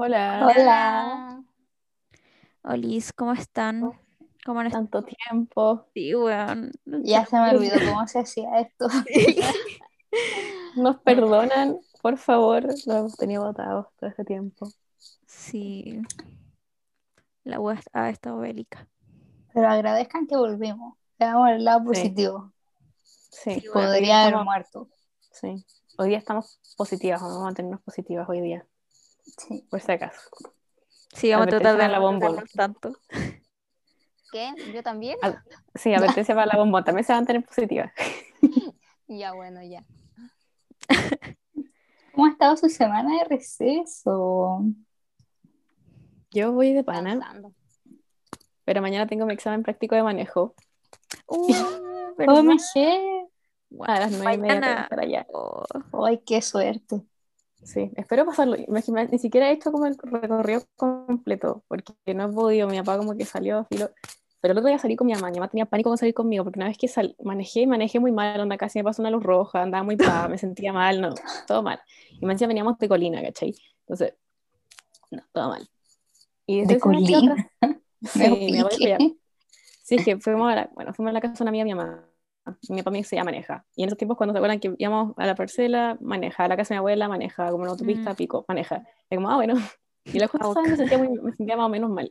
Hola, Hola. Olis, ¿cómo están? ¿Cómo han estado? tanto tiempo. Sí, weón. Ya se me olvidó cómo se hacía esto. Nos perdonan, por favor. Lo hemos tenido botados todo este tiempo. Sí. La web ha estado bélica. Pero agradezcan que volvimos. Veamos el lado Sí. positivo. Sí, Podría haber estamos- muerto. sí. Hoy día estamos positivas, vamos a mantenernos positivas hoy día, Sí. por si acaso. Sí, vamos a tratar de la bombón. tanto. ¿Qué? ¿Yo también? Ah. Sí, advertencia para la bombón, también se van a mantener positivas. Ya, bueno, ya. ¿Cómo ha estado su semana de receso? Yo voy de pana, Pensando. pero mañana tengo mi examen práctico de manejo Uh, Oh, a las nueve y media estar allá. Oh, Ay, qué suerte. Sí, espero pasarlo. Imagina- Ni siquiera he hecho como el recorrido completo, porque no he podido. Mi papá como que salió a filo. Pero el otro día salí con mi mamá. Mi mamá tenía pánico con salir conmigo, porque una vez que sal- manejé, manejé muy mal, onda casi me pasó una luz roja, andaba muy pa, me sentía mal, no, todo mal. Y me decía, veníamos de colina, ¿cachai? Entonces, no, todo mal. Y De colina. Sí, Me ya, piqué. Sí, es que fuimos a la, bueno, fuimos a la casa de una amiga de mi mamá. Mi papá me dice, ya maneja. Y en esos tiempos, cuando se acuerdan que íbamos a la parcela, maneja. A la casa de mi abuela, maneja. Como en la autopista, Mm. pico, maneja. Y como, ah, bueno. Y la justo Ah, me, sentía muy, me sentía más o menos mal.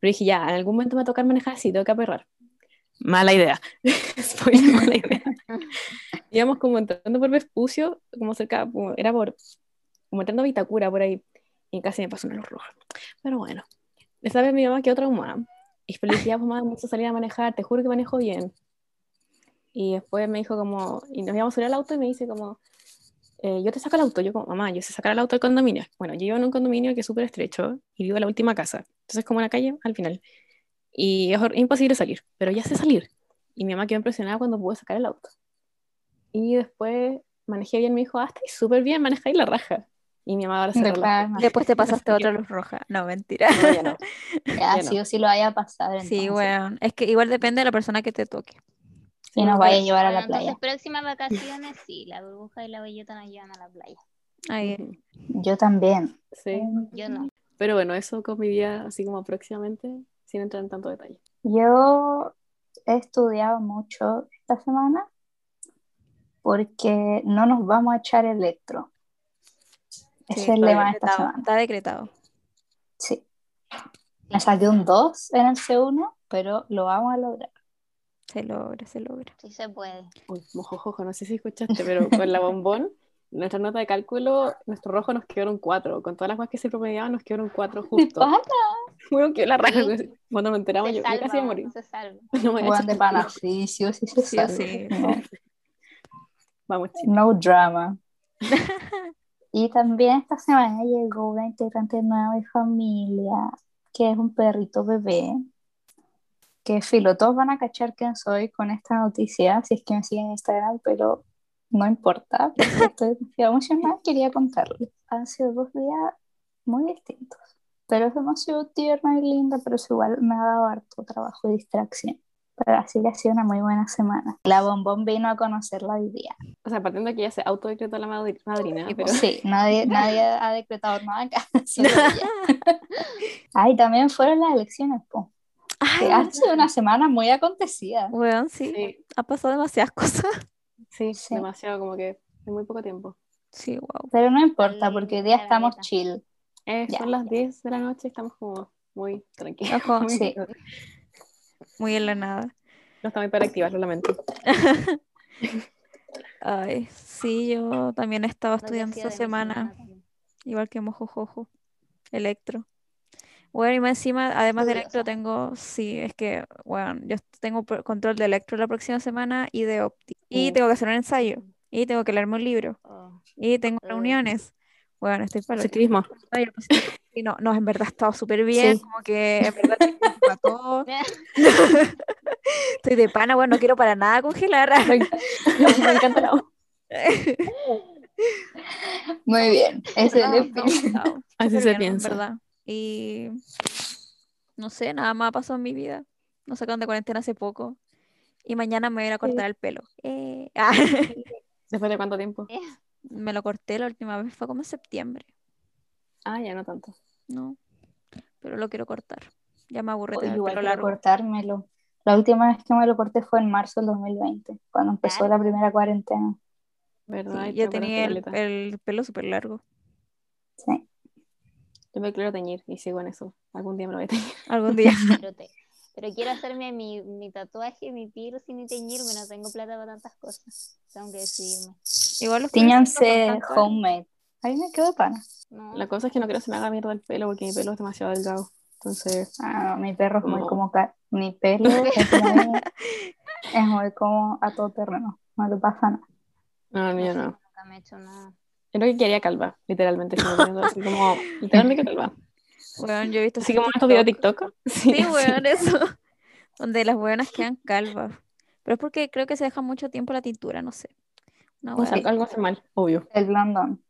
Pero dije, ya, en algún momento me va a tocar manejar, sí, tengo que aperrar. Mala idea. Spoiler, mala idea. Íbamos como entrando por Vespucio, como cerca, como- era por, como entrando a Vitacura, por ahí. Y casi me pasó una luz roja. Pero bueno, esa vez mi mamá quedó traumada. Y ya, pues mamá, a salir a manejar, te juro que manejo bien. Y después me dijo como, y nos íbamos a subir al auto y me dice como, eh, yo te saco el auto. Yo como, mamá, yo sé sacar el auto del condominio. Bueno, yo vivo en un condominio que es súper estrecho y vivo en la última casa. Entonces como una calle al final. Y es imposible salir, pero ya sé salir. Y mi mamá quedó impresionada cuando pude sacar el auto. Y después manejé bien, me dijo, ah, estáis súper bien, manejáis la raja. Y mi mamá ahora se relaja. Después te pasaste otra luz roja. No, mentira. No, ya no. Ya, Ya sí no. o sí lo vaya a pasar. Sí, entonces. weón. Es que igual depende de la persona que te toque. Y nos vaya a llevar a la playa. entonces, próximas vacaciones, sí, la burbuja y la bellota nos llevan a la playa. Ahí. Ujú. Yo también. Sí. Yo no. Pero bueno, eso con mi vida así como próximamente, sin entrar en tanto detalle. Yo he estudiado mucho esta semana porque no nos vamos a echar electro. Ese Sí, es el lema de esta semana. Está decretado. Sí. Me saqué un 2 en el C1, pero lo vamos a lograr. Se logra, se logra. Sí se puede. Uy, mojojojo, no sé si escuchaste, pero con la bombón, nuestra nota de cálculo, nuestro rojo nos un 4. Con todas las cosas que se promediaban, nos 4 ¿De justo. pana? Bueno, que la raja. Sí. Cuando me enteramos, Se yo, salva, casi iba a morir. se salva. No me hecho de pana, sí, sí sí se Sí salva. sí. No, Vamos, chicos. no drama. Y también esta semana llegó una integrante nueva de mi familia, que es un perrito bebé. Que filo, todos van a cachar quién soy con esta noticia, si es que me siguen en Instagram, pero no importa, porque estoy demasiado emocionada, quería contarles. Han sido dos días muy distintos, pero es demasiado tierna y linda, pero eso igual me ha dado harto trabajo y distracción. Pero así que ha sido una muy buena semana. La bombón vino a conocerla hoy día. O sea, partiendo de que ya se autodecretó la madri- madrina, pero Sí, nadie, nadie ha decretado nada acá. Ay, también fueron las elecciones, po. Ay, ha sido una semana muy acontecida. weón, sí. sí, Ha pasado demasiadas cosas. sí, Sí. demasiado, como que en muy poco tiempo. Sí, wow. Pero no importa, porque hoy día la estamos chill. Eh, Ya, son las 10 de la noche, estamos como muy tranquilos. Ojo, muy- sí. Muy en la nada. No estamos hiperactivas, lo lamento. Ay, sí, yo también ha estudiando esta semana, igual que Mojojojo, Electro. Bueno, y más encima, además de Electro, tengo, sí, es que, bueno, yo tengo control de Electro la próxima semana y de Opti. Y Mm. tengo que hacer un ensayo, y tengo que leerme un libro, Oh. y tengo Uh. reuniones. Bueno, estoy para Positivismo. Y no, no, en verdad he estado súper bien, Sí. como que en verdad para todo. Estoy de pana, bueno, no quiero para nada congelar. Me encanta la Muy bien, ese es el no, Así se bien, en piensa. verdad. Y no sé, nada más ha pasado en mi vida. Nos sacaron de cuarentena hace poco. Y mañana me voy a ir a cortar el pelo. Eh, ah, ¿Después de cuánto tiempo? me lo corté la última vez, fue como en septiembre. Ah, ya no tanto. No. Pero lo quiero cortar. Ya me aburre Hoy tener el igual pelo quiero largo. cortármelo. La última vez que me lo corté fue en marzo del 2020, cuando empezó la primera cuarentena. ¿Verdad? Sí, yo tenía el, el pelo súper largo. Sí. Yo me quiero teñir y sigo en eso. Algún día me lo voy a teñir. Algún día. Pero, te- pero quiero hacerme mi, mi tatuaje, mi piercing y teñirme. No tengo plata para tantas cosas. Tengo que decidirme. Igual los Tíñanse caros. homemade. Ahí me quedo pana. No, La cosa es que no quiero que se me haga mierda el pelo porque mi pelo es demasiado delgado. Entonces, Ah, mi perro es muy No. como mi pelo es muy, es muy como a todo terreno. No le pasa nada. no, el mío no. nunca me he hecho nada. Yo creo que quería calva, literalmente. Así como, literalmente calva. Weón, yo he visto Así como estos videos de TikTok. Sí, Sí, weón, eso. Donde las buenas quedan calvas. Pero es porque creo que se deja mucho tiempo la tintura, no sé. Una O sea, algo hace mal, obvio. El blondón.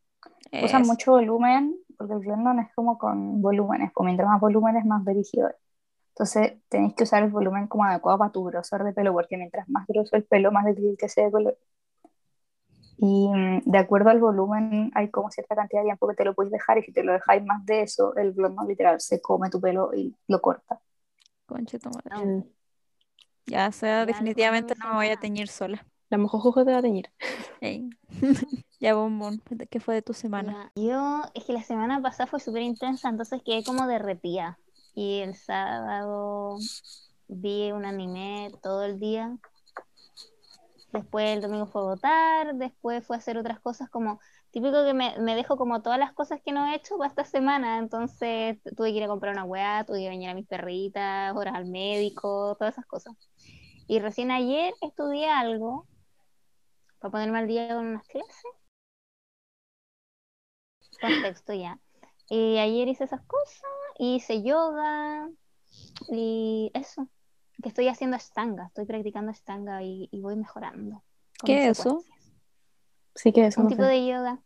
Usan Eso. mucho volumen, porque el blondón es como con volúmenes. Pues mientras más volúmenes, más brígido es. Entonces tenéis que usar el volumen como adecuado para tu grosor de pelo, porque mientras más grueso el pelo, más difícil que sea de color. Y mm, de acuerdo al volumen, hay como cierta cantidad de tiempo que te lo podéis dejar, y si te lo dejáis más de eso, el blondón literal se come tu pelo y lo corta. Conche tu madre. Ya, o sea, Ya, definitivamente no me voy a teñir sola. La mojojojo te va a teñir. Ya, bombón. ¿Qué fue de tu semana? Yo, es que la semana pasada fue súper intensa, entonces quedé como derretida. Y el sábado vi un anime todo el día. Después el domingo fue a votar, después fue a hacer otras cosas como, típico que me, me dejo como todas las cosas que no he hecho para esta semana, entonces tuve que ir a comprar una weá, tuve que bañar a mis perritas, horas al médico, todas esas cosas. Y recién ayer estudié algo para ponerme al día con unas clases. Contexto ya. Y ayer hice esas cosas, hice yoga y eso. Que estoy haciendo Ashtanga, estoy practicando Ashtanga y, y voy mejorando. ¿Qué es eso? Sí que eso Un no tipo sé. de yoga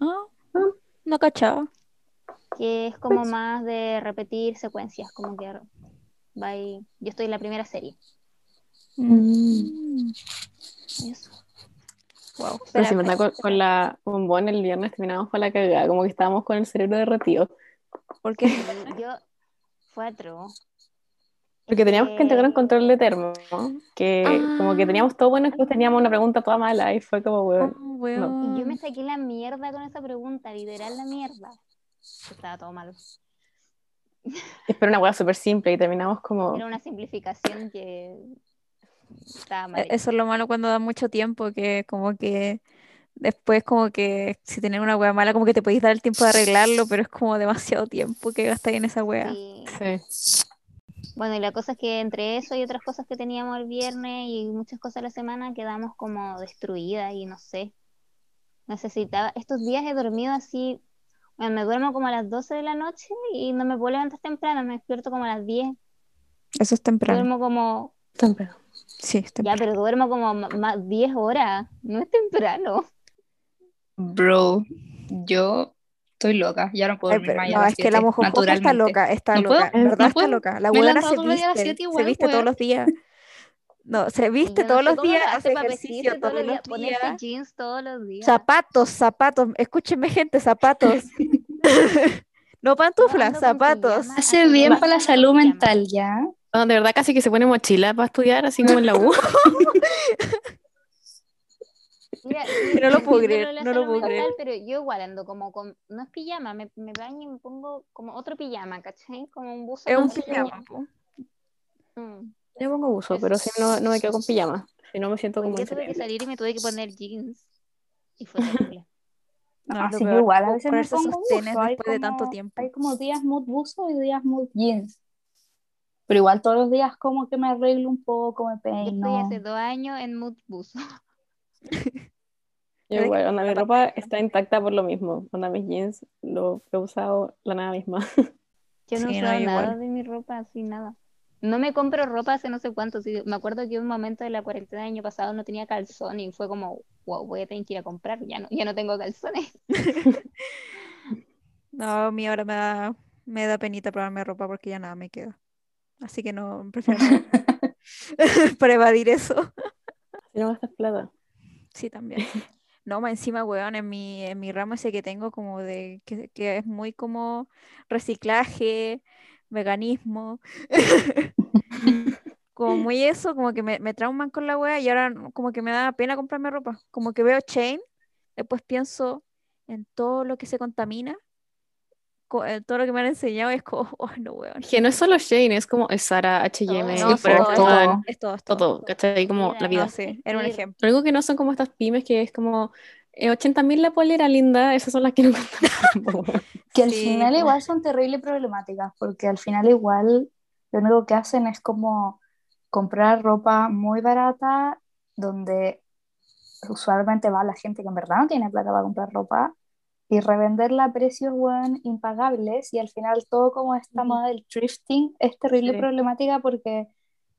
Ah, ah, no cachaba. que es como más de repetir secuencias, como que va ahí- Yo estoy en la primera serie. Mm. Eso. Wow. Pero sí, Espera, ¿verdad? Con, con la bombón el viernes terminamos con la cagada, como que estábamos con el cerebro derretido. ¿por qué? Y Yo fue atroz. Porque teníamos que entregar un control de termo, que como que Ah. teníamos todo bueno, y después teníamos una pregunta toda mala y fue como, Oh, weón. weón. Y yo me saqué la mierda con esa pregunta, literal la mierda. Estaba todo malo. Espero una weá súper simple y terminamos como, Era una simplificación que estaba mal. E- Eso es lo malo cuando da mucho tiempo, que como que después como que si tenés una wea mala, como que te podéis dar el tiempo de arreglarlo, pero es como demasiado tiempo que gastáis en esa wea. Sí. sí. Bueno, y la cosa es que entre eso y otras cosas que teníamos el viernes y muchas cosas la semana quedamos como destruidas y no sé. Necesitaba, estos días he dormido así, bueno, me duermo como a las 12 de la noche y no me puedo levantar temprano, me despierto como a las 10. Eso es temprano. Duermo como, Temprano. Sí, es ya, temprano. pero duermo como ma- 10 horas, no es temprano. Bro, yo estoy loca, ya no puedo Ay, dormir más allá no, las es que la mojojoja está loca, está No loca, puedo, en no verdad está loca. La buena se viste, se viste todos los días. No, se viste no todos los días, hace ejercicio todos días, los ponerse días. jeans todos los días. Zapatos, zapatos, escúchenme gente, zapatos. No pantuflas, zapatos. Hace bien para la salud mental, ¿ya? No, de verdad casi que se pone mochila para estudiar, así como en la U. Mira, no lo puedo creer, no lo puedo creer. pero yo igual ando como con, no es pijama, me, me baño y me pongo como otro pijama, ¿cachai? Como un buzo. Es un pijama. Mm. Yo pongo uso, Eso. pero si no, no me quedo con pijama. Si no me siento como día tuve que salir y me tuve que poner jeans y fue terrible. No, Así lo que igual a veces me ponerse pongo sostenes buzo, hay después de tanto como- tiempo. Hay como días mood buzo y días mood jeans. Pero igual todos los días como que me arreglo un poco, me Yo estoy peino. hace dos años en mood buzo. Yo igual, onda, mi ropa está intacta por lo mismo. Onda, mis jeans lo he usado la nada misma. Yo no Sí, he no, usado nada igual. de mi ropa, así nada. No me compro ropa hace no sé cuánto. sí, me acuerdo que un momento de la cuarentena del año pasado no tenía calzón y fue como, wow, voy a tener que ir a comprar. Ya no, ya no tengo calzones. No, a mí ahora me da, me da penita probarme ropa porque ya nada me queda. Así que no, prefiero no. para evadir eso. Si no gastas plata. Sí, también. No, más encima, weón, en mi, en mi ramo ese que tengo como de, que, que es muy como reciclaje, veganismo, como muy eso, como que me, me trauman con la wea y ahora como que me da pena comprarme ropa. Como que veo Chain, después pienso en todo lo que se contamina, todo lo que me han enseñado es como, oh, no, weón. Que no es solo Shane, es como Sara, H&M, No, No, es todo, es todo. todo, es todo, es todo. todo, ¿cachai? Como Mira, la No, vida. sí, era un Sí. ejemplo. Lo único que no son como estas pymes que es como eh, 80.000 la polera linda, esas son las que no. Que al Sí, final po. igual son terrible problemáticas, porque al final igual lo único que hacen es como comprar ropa muy barata, donde usualmente va la gente que en verdad no tiene plata para comprar ropa, y revenderla a precios weón, impagables, y al final todo como esta Ujú. moda del thrifting es terrible Sí. problemática porque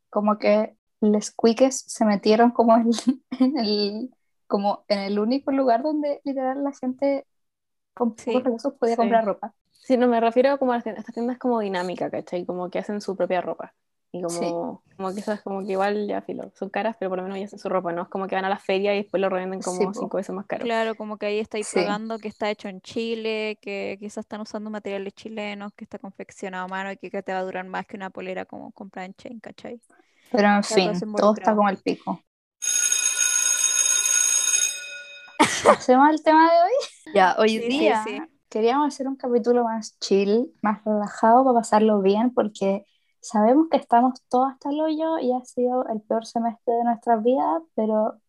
como que los cuiques se metieron como en, en el, como en el único lugar donde literal la gente con Sí, pocos recursos podía sí. comprar ropa. Sí, no, me refiero como a estas tiendas como dinámica, ¿cachai? Como que hacen su propia ropa. Y como, Sí. como que esas como que igual ya filo, son caras, pero por lo menos ya hacen su ropa, ¿no? Es como que van a la feria y después lo revenden como Sí, po. cinco veces más caro. Claro, como que ahí estáis Sí. pagando que está hecho en Chile, que quizás están usando materiales chilenos, que está confeccionado a mano y que, que te va a durar más que una polera como comprada en chain, ¿cachai? Pero en fin, eso todo está como el pico. ¿Hacemos el tema de hoy? Ya, hoy Sí, sí, día sí. queríamos hacer un capítulo más chill, más relajado para pasarlo bien, porque sabemos que estamos todos hasta el hoyo y ha sido el peor semestre de nuestras vidas, pero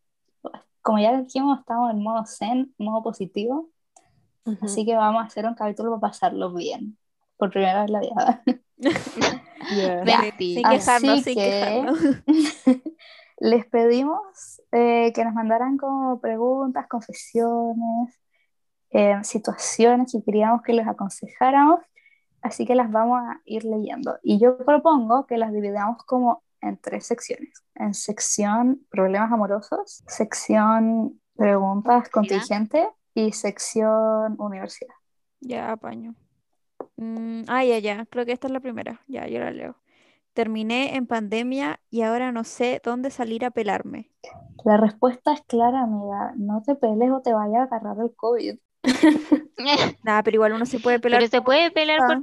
como ya dijimos, estamos en modo zen, modo positivo, Ujú. así que vamos a hacer un capítulo para pasarlo bien, por primera vez en la vida. Yeah. Sí, sin Así quejarnos, sin que-. Les pedimos eh, que nos mandaran como preguntas, confesiones, eh, situaciones que queríamos que les aconsejáramos, así que las vamos a ir leyendo. Y yo propongo que las dividamos como en tres secciones. En sección problemas amorosos, sección preguntas Universidad. contingente y sección universidad. Ya, apaño. Mm, ah, ya, ya. Creo que esta es la primera. Ya, yo la leo. Terminé en pandemia y ahora no sé dónde salir a pelarme. La respuesta es clara, amiga. No te pelees o te vaya a agarrar el COVID. Nada, pero igual uno se puede pelar Pero se puede pelear por...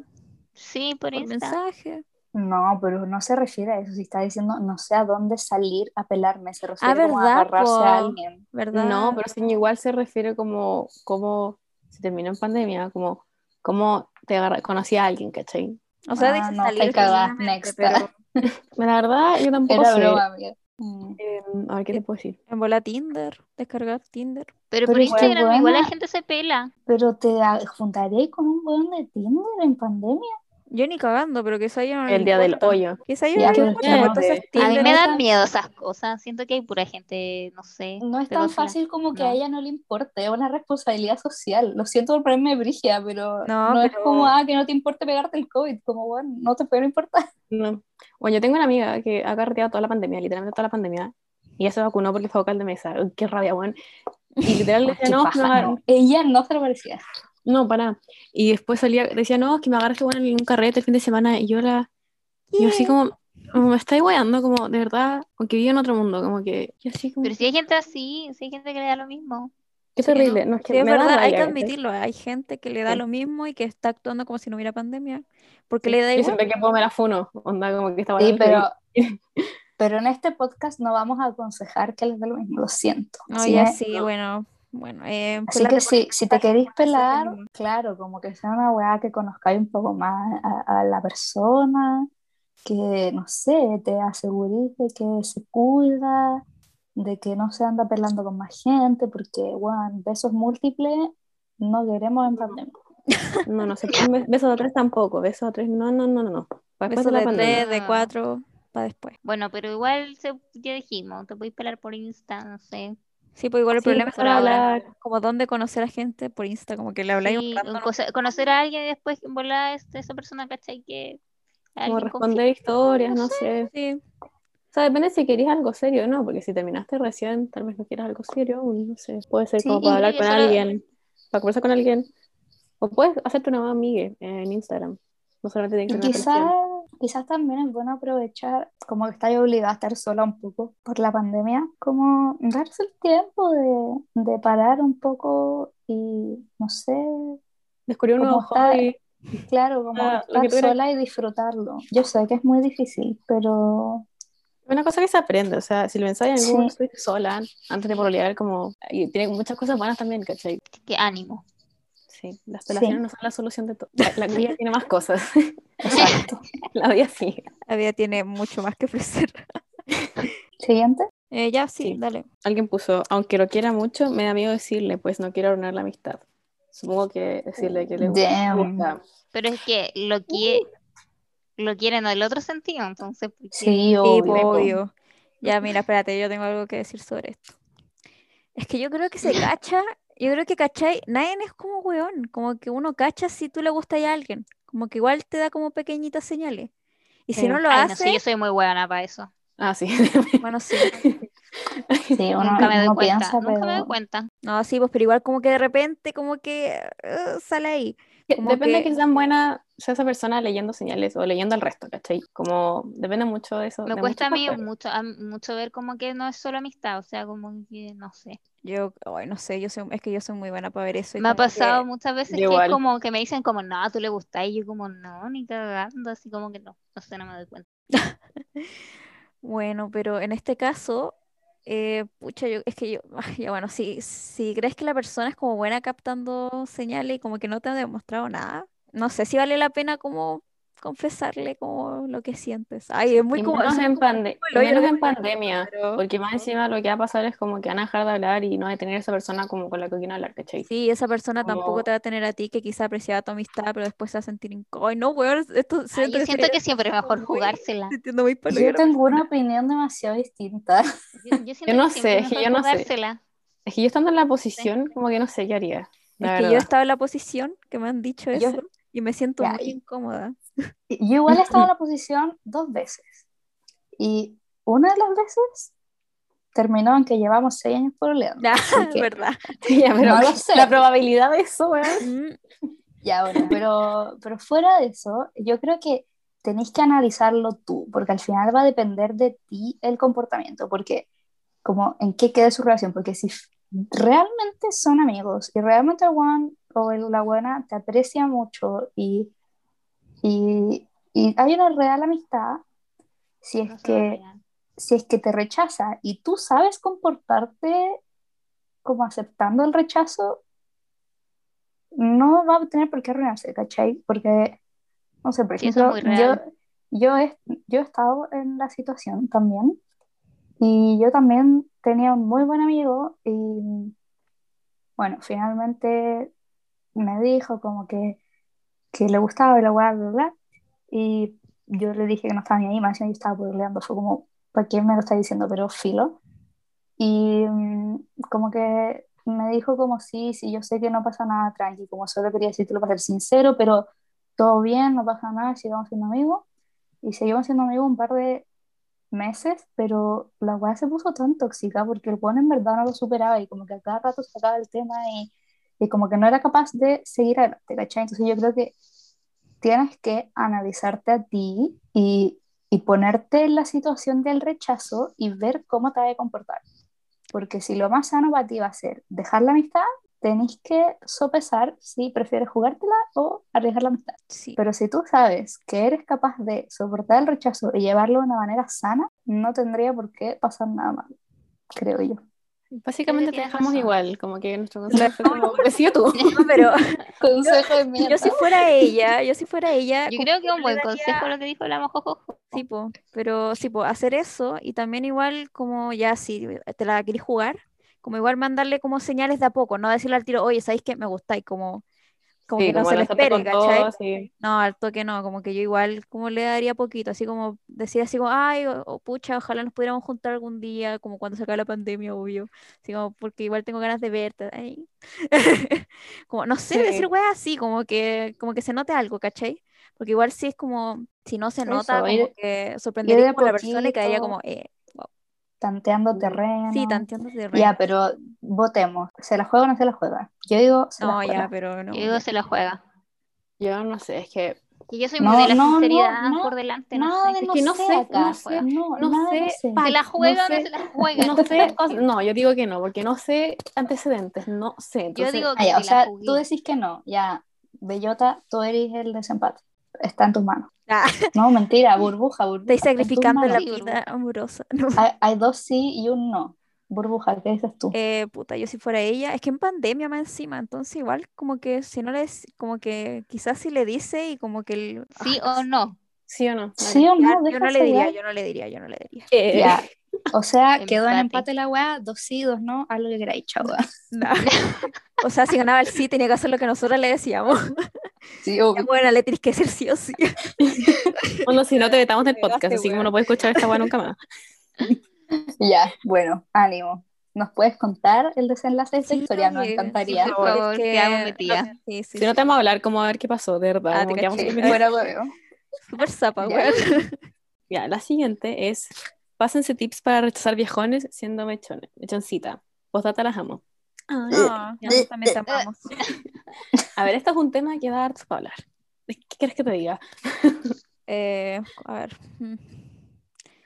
Sí, por por Insta. mensaje. No, pero no se refiere a eso. Si está diciendo no sé a dónde salir a pelarme, se refiere como a ¿verdad, agarrarse po? a alguien. ¿Verdad? No, pero sí, igual se refiere como, como se terminó en pandemia, como, como te agarra, conocí a alguien, ¿cachai? O sea, Ah, dice no, salir te genuinamente, next. pero La verdad, yo tampoco Era sé. broma, amiga. Mm. Eh, a ver, ¿qué te puedo decir? en bola Tinder, descargar Tinder. Pero, Pero por Instagram igual la gente se pela. Pero te juntarías con un weón de Tinder en pandemia. Yo ni cagando, pero quizá yo no El día del hoyo. Quizá yo Ya, no le importa, es que pues, entonces A mí me dan tan- miedo esas cosas. Siento que hay pura gente, no sé. No es tan fácil como que No. a ella no le importe, es una responsabilidad social. Lo siento por ponerme brigia, pero No, no, es como ah, que no te importe pegarte el COVID, como bueno, no te puede importar. No. Bueno, yo tengo una amiga que ha carreteado toda la pandemia, literalmente toda la pandemia, y ella se vacunó porque fue vocal de mesa. Qué rabia, weón. Y literal no, no. Ella no se lo merecía. No, para. Y después salía, decía, no, es que me agarraste bueno en un carrete el fin de semana, y yo la, yo así como, me estáis weando, como, de verdad, aunque vivo en otro mundo, como que, yo así como, Pero si hay gente así, si hay gente que le da lo mismo. qué Sí, terrible. No, es que Sí, es verdad, hay que admitirlo. Hay gente que le da Sí. lo mismo y que está actuando como si no hubiera pandemia. Porque Sí, le da Yo igual. siempre que puedo me la funo, onda como que está Sí, pero, pero en este podcast no vamos a aconsejar que les dé lo mismo, lo siento. No, Sí, ya sí, bueno. Bueno, eh, Así que si, si te queréis pelar, claro, como que sea una weá que conozcáis un poco más a, a la persona, que no sé, te aseguréis de que se cuida, de que no se anda pelando con más gente, porque, weón, besos múltiples no queremos en pandemia. No, no sé, be- besos de tres tampoco, besos de tres, no, no, no, no, no. Para después Besos de la de pandemia. tres, de cuatro, para después. Bueno, pero igual se, ya dijimos, te podéis pelar por Insta, no sé. Sí, pues igual el Sí, problema es a ahora hablar. como dónde conocer a gente por Insta, como que le habláis un Sí, rato, un ¿no? cosa- conocer a alguien y después volar este, esa persona, ¿cachai? Que Como responder historias, No no sé. Sí, O sea, depende si querías algo serio o no, porque si terminaste recién, tal vez no quieras algo serio, no sé. Puede ser Sí, como para hablar con lo- alguien, para conversar con alguien. O puedes hacerte una nueva amiga en Instagram. No solamente tienes que quizás. Quizás también es bueno aprovechar, como que estáis obligada a estar sola un poco por la pandemia, como darse el tiempo de, de parar un poco y, no sé, Descubrí un nuevo hobby. claro, como Ah, estar sola y disfrutarlo. Yo sé que es muy difícil, pero Una cosa que se aprende, o sea, si lo pensáis en algún Sí. momento sola, antes de pololear, como, y tiene muchas cosas buenas también, ¿cachai? Qué ánimo. Sí, las Sí. relaciones no son la solución de todo. La, la vida tiene más cosas. exacto. La vida sí. La vida tiene mucho más que ofrecer. Siguiente. Eh, ya, sí, Sí. dale. Alguien puso, aunque lo quiera mucho, me da miedo decirle, pues no quiero arruinar la amistad. Supongo que decirle que le gusta. Pero es que lo quiere, lo quiere en el otro sentido, entonces. Sí, Sí, obvio. obvio. Ya, mira, espérate, yo tengo algo que decir sobre esto. Es que yo creo que se cacha, yo creo que, ¿cachai? Nadie es como weón, como que uno cacha si tú le gustas a alguien, como que igual te da como pequeñitas señales. Y si Sí. no lo Ay, no hace, sé, yo soy muy buena para eso. Ah, sí. bueno, sí. Sí, uno, Nunca me doy cuenta, piensa, nunca me doy cuenta. No, sí, pues, pero igual como que de repente, como que eh, sale ahí. Como Depende de que- que tan buena sea esa persona leyendo señales o leyendo el resto, ¿cachai? Como depende mucho de eso. Me de cuesta a mí mucho, a- mucho ver como que no es solo amistad, o sea, como que no sé. Yo, ay, no sé, yo soy, es que yo soy muy buena para ver eso. y Me ha que- pasado muchas veces yo que igual. es como que me dicen como, no, tú le gustas, y yo como, no, ni cagando, así como que no, no sé, no me doy cuenta. Bueno, pero en este caso, eh, pucha, yo, es que yo, ay, ya bueno, si, si crees que la persona es como buena captando señales y como que no te ha demostrado nada, no sé si vale la pena como confesarle como lo que sientes. Ay, es muy Y como, menos, en, como menos de en pandemia, pero- porque más encima lo que va a pasar es como que van a dejar de hablar y no a tener esa persona como con la que quieren hablar, ¿cachai? Sí, esa persona tampoco te va a tener a ti que quizá apreciaba tu amistad, pero después se va a sentir incómodo. Ay, no, weón, esto siento yo que siento que siempre es mejor muy- jugársela. muy yo tengo una opinión demasiado distinta. Yo, yo siento no que sé, es que mejor yo no sé. jugársela. Es que yo estando en la posición, como que no sé qué haría. Es que yo verdad. estaba en la posición que me han dicho Yo- eso y me siento Ya, muy incómoda. Yo igual he estado en la posición dos veces. Y una de las veces terminó en que llevamos seis años pololeando. Ya, Así que- ¿verdad? Ya, pero No lo sé. la probabilidad de eso, weón. Mm, Ya, bueno, pero, pero fuera de eso, yo creo que tenéis que analizarlo tú, porque al final va a depender de ti el comportamiento, porque como en qué quede su relación, porque si realmente son amigos y realmente el one o el- la buena te aprecia mucho y, y, y hay una real amistad, si es No que si es que te rechaza y tú sabes comportarte como aceptando el rechazo, no va a tener por qué arruinarse, ¿cachai? Porque, no sé, por ejemplo, yo, yo, he, yo he estado en la situación también y yo también tenía un muy buen amigo y, bueno, finalmente me dijo como que, que le gustaba y la bla, bla, bla, y yo le dije que no estaba ni ahí, más yo estaba peleando, fue como, ¿para qué me lo está diciendo? Pero filo. Y mm, como que me dijo como, sí, sí, yo sé que no pasa nada, tranqui, como solo quería decirte para ser sincero, pero todo bien, no pasa nada, sigamos siendo amigos. Y seguimos siendo amigos un par de meses, pero la weá se puso tan tóxica porque el weón en verdad no lo superaba y como que a cada rato sacaba el tema y, y como que no era capaz de seguir adelante, ¿cachai? Entonces yo creo que tienes que analizarte a ti y, y ponerte en la situación del rechazo y ver cómo te vas a comportar. Porque si lo más sano para ti va a ser dejar la amistad, tenéis que sopesar si prefieres jugártela o arriesgar la amistad. sí. Pero si tú sabes que eres capaz de soportar el rechazo y llevarlo de una manera sana, no tendría por qué pasar nada mal, creo yo. Básicamente te dejamos razón. igual, como que nuestro consejo fue como, tú. No, pero Consejo de mierda. yo si fuera ella, yo si fuera ella, Yo creo que un buen daría- consejo lo que dijo la mojojojo. Sí, po, pero sí, po, hacer eso y también igual como ya si te la querés jugar, como igual mandarle como señales de a poco, no decirle al tiro, oye, ¿sabéis que me gustáis? Como, como Sí, que no como se le lanzarte espere, con todo, ¿cachai? No, al toque no, como que yo igual como le daría poquito, así como decir así como, ay, o, o pucha, ojalá nos pudiéramos juntar algún día, como cuando se acabe la pandemia, obvio, así como porque igual tengo ganas de verte, ay. Como, no sé, decir Sí. weas así, como que, como que se note algo, ¿cachai? Porque igual si es como, si no se Eso, nota, como ir- que sorprendería de a como la persona y quedaría como, eh. Tanteando terreno. Sí, tanteando de Ya, pero votemos. ¿Se la juega o no se la juega? Yo digo, se la No, juega. ya, pero no. Yo digo se la juega. Yo no sé, es que Que yo soy No, muy de la no, no, sinceridad no, por delante, no Nada sé. de Es que no sé sé, acá. no sé, no, sé. Se la no juega o no sé. se la juega. No sé, o- no, yo digo que no, porque no sé antecedentes, no sé. Yo Entonces, digo Ah, que ya, o sea, la tú jugué. decís que no. Ya, Bellota, tú eres el desempate. Está en tus manos. Ah, No, mentira, burbuja, burbuja. estoy sacrificando la vida amorosa. No. Hay, hay dos sí y un no. Burbuja, ¿qué dices tú? Eh, puta, yo si fuera ella, es que en pandemia más encima, entonces igual como que si no le, dec- como que quizás si le dice y como que el, ¿Sí ah, o no? ¿sí o no? ¿Sí o no? yo no le diría, yo no le diría, yo no le diría. Eh, Ya. O sea, quedó en Empate. la weá, dos sí, dos no, algo que queráis, chau. No. O sea, si ganaba el sí, tenía que hacer lo que nosotros le decíamos. Sí, obvio. bueno, le tienes que decir sí o sí. Bueno, si no te vetamos del podcast, así como weón. no puedes escuchar esta weá nunca más. Ya, bueno, ánimo. ¿Nos puedes contar el desenlace de esta Sí, historia? Nos encantaría. sí, Por favor, es te amo metida. no, sí, sí, Si no te vamos a hablar, como a ver qué pasó, de verdad. Ah, te que vamos a hueveo. Súper zapa, weón. Ya, la siguiente es, pásense tips para rechazar viejones siendo mechones, mechoncita. Postdata las amo. No, ya, también te amamos. A ver, esto es un tema que da harto para hablar. ¿Qué quieres que te diga? Eh, a ver. mm.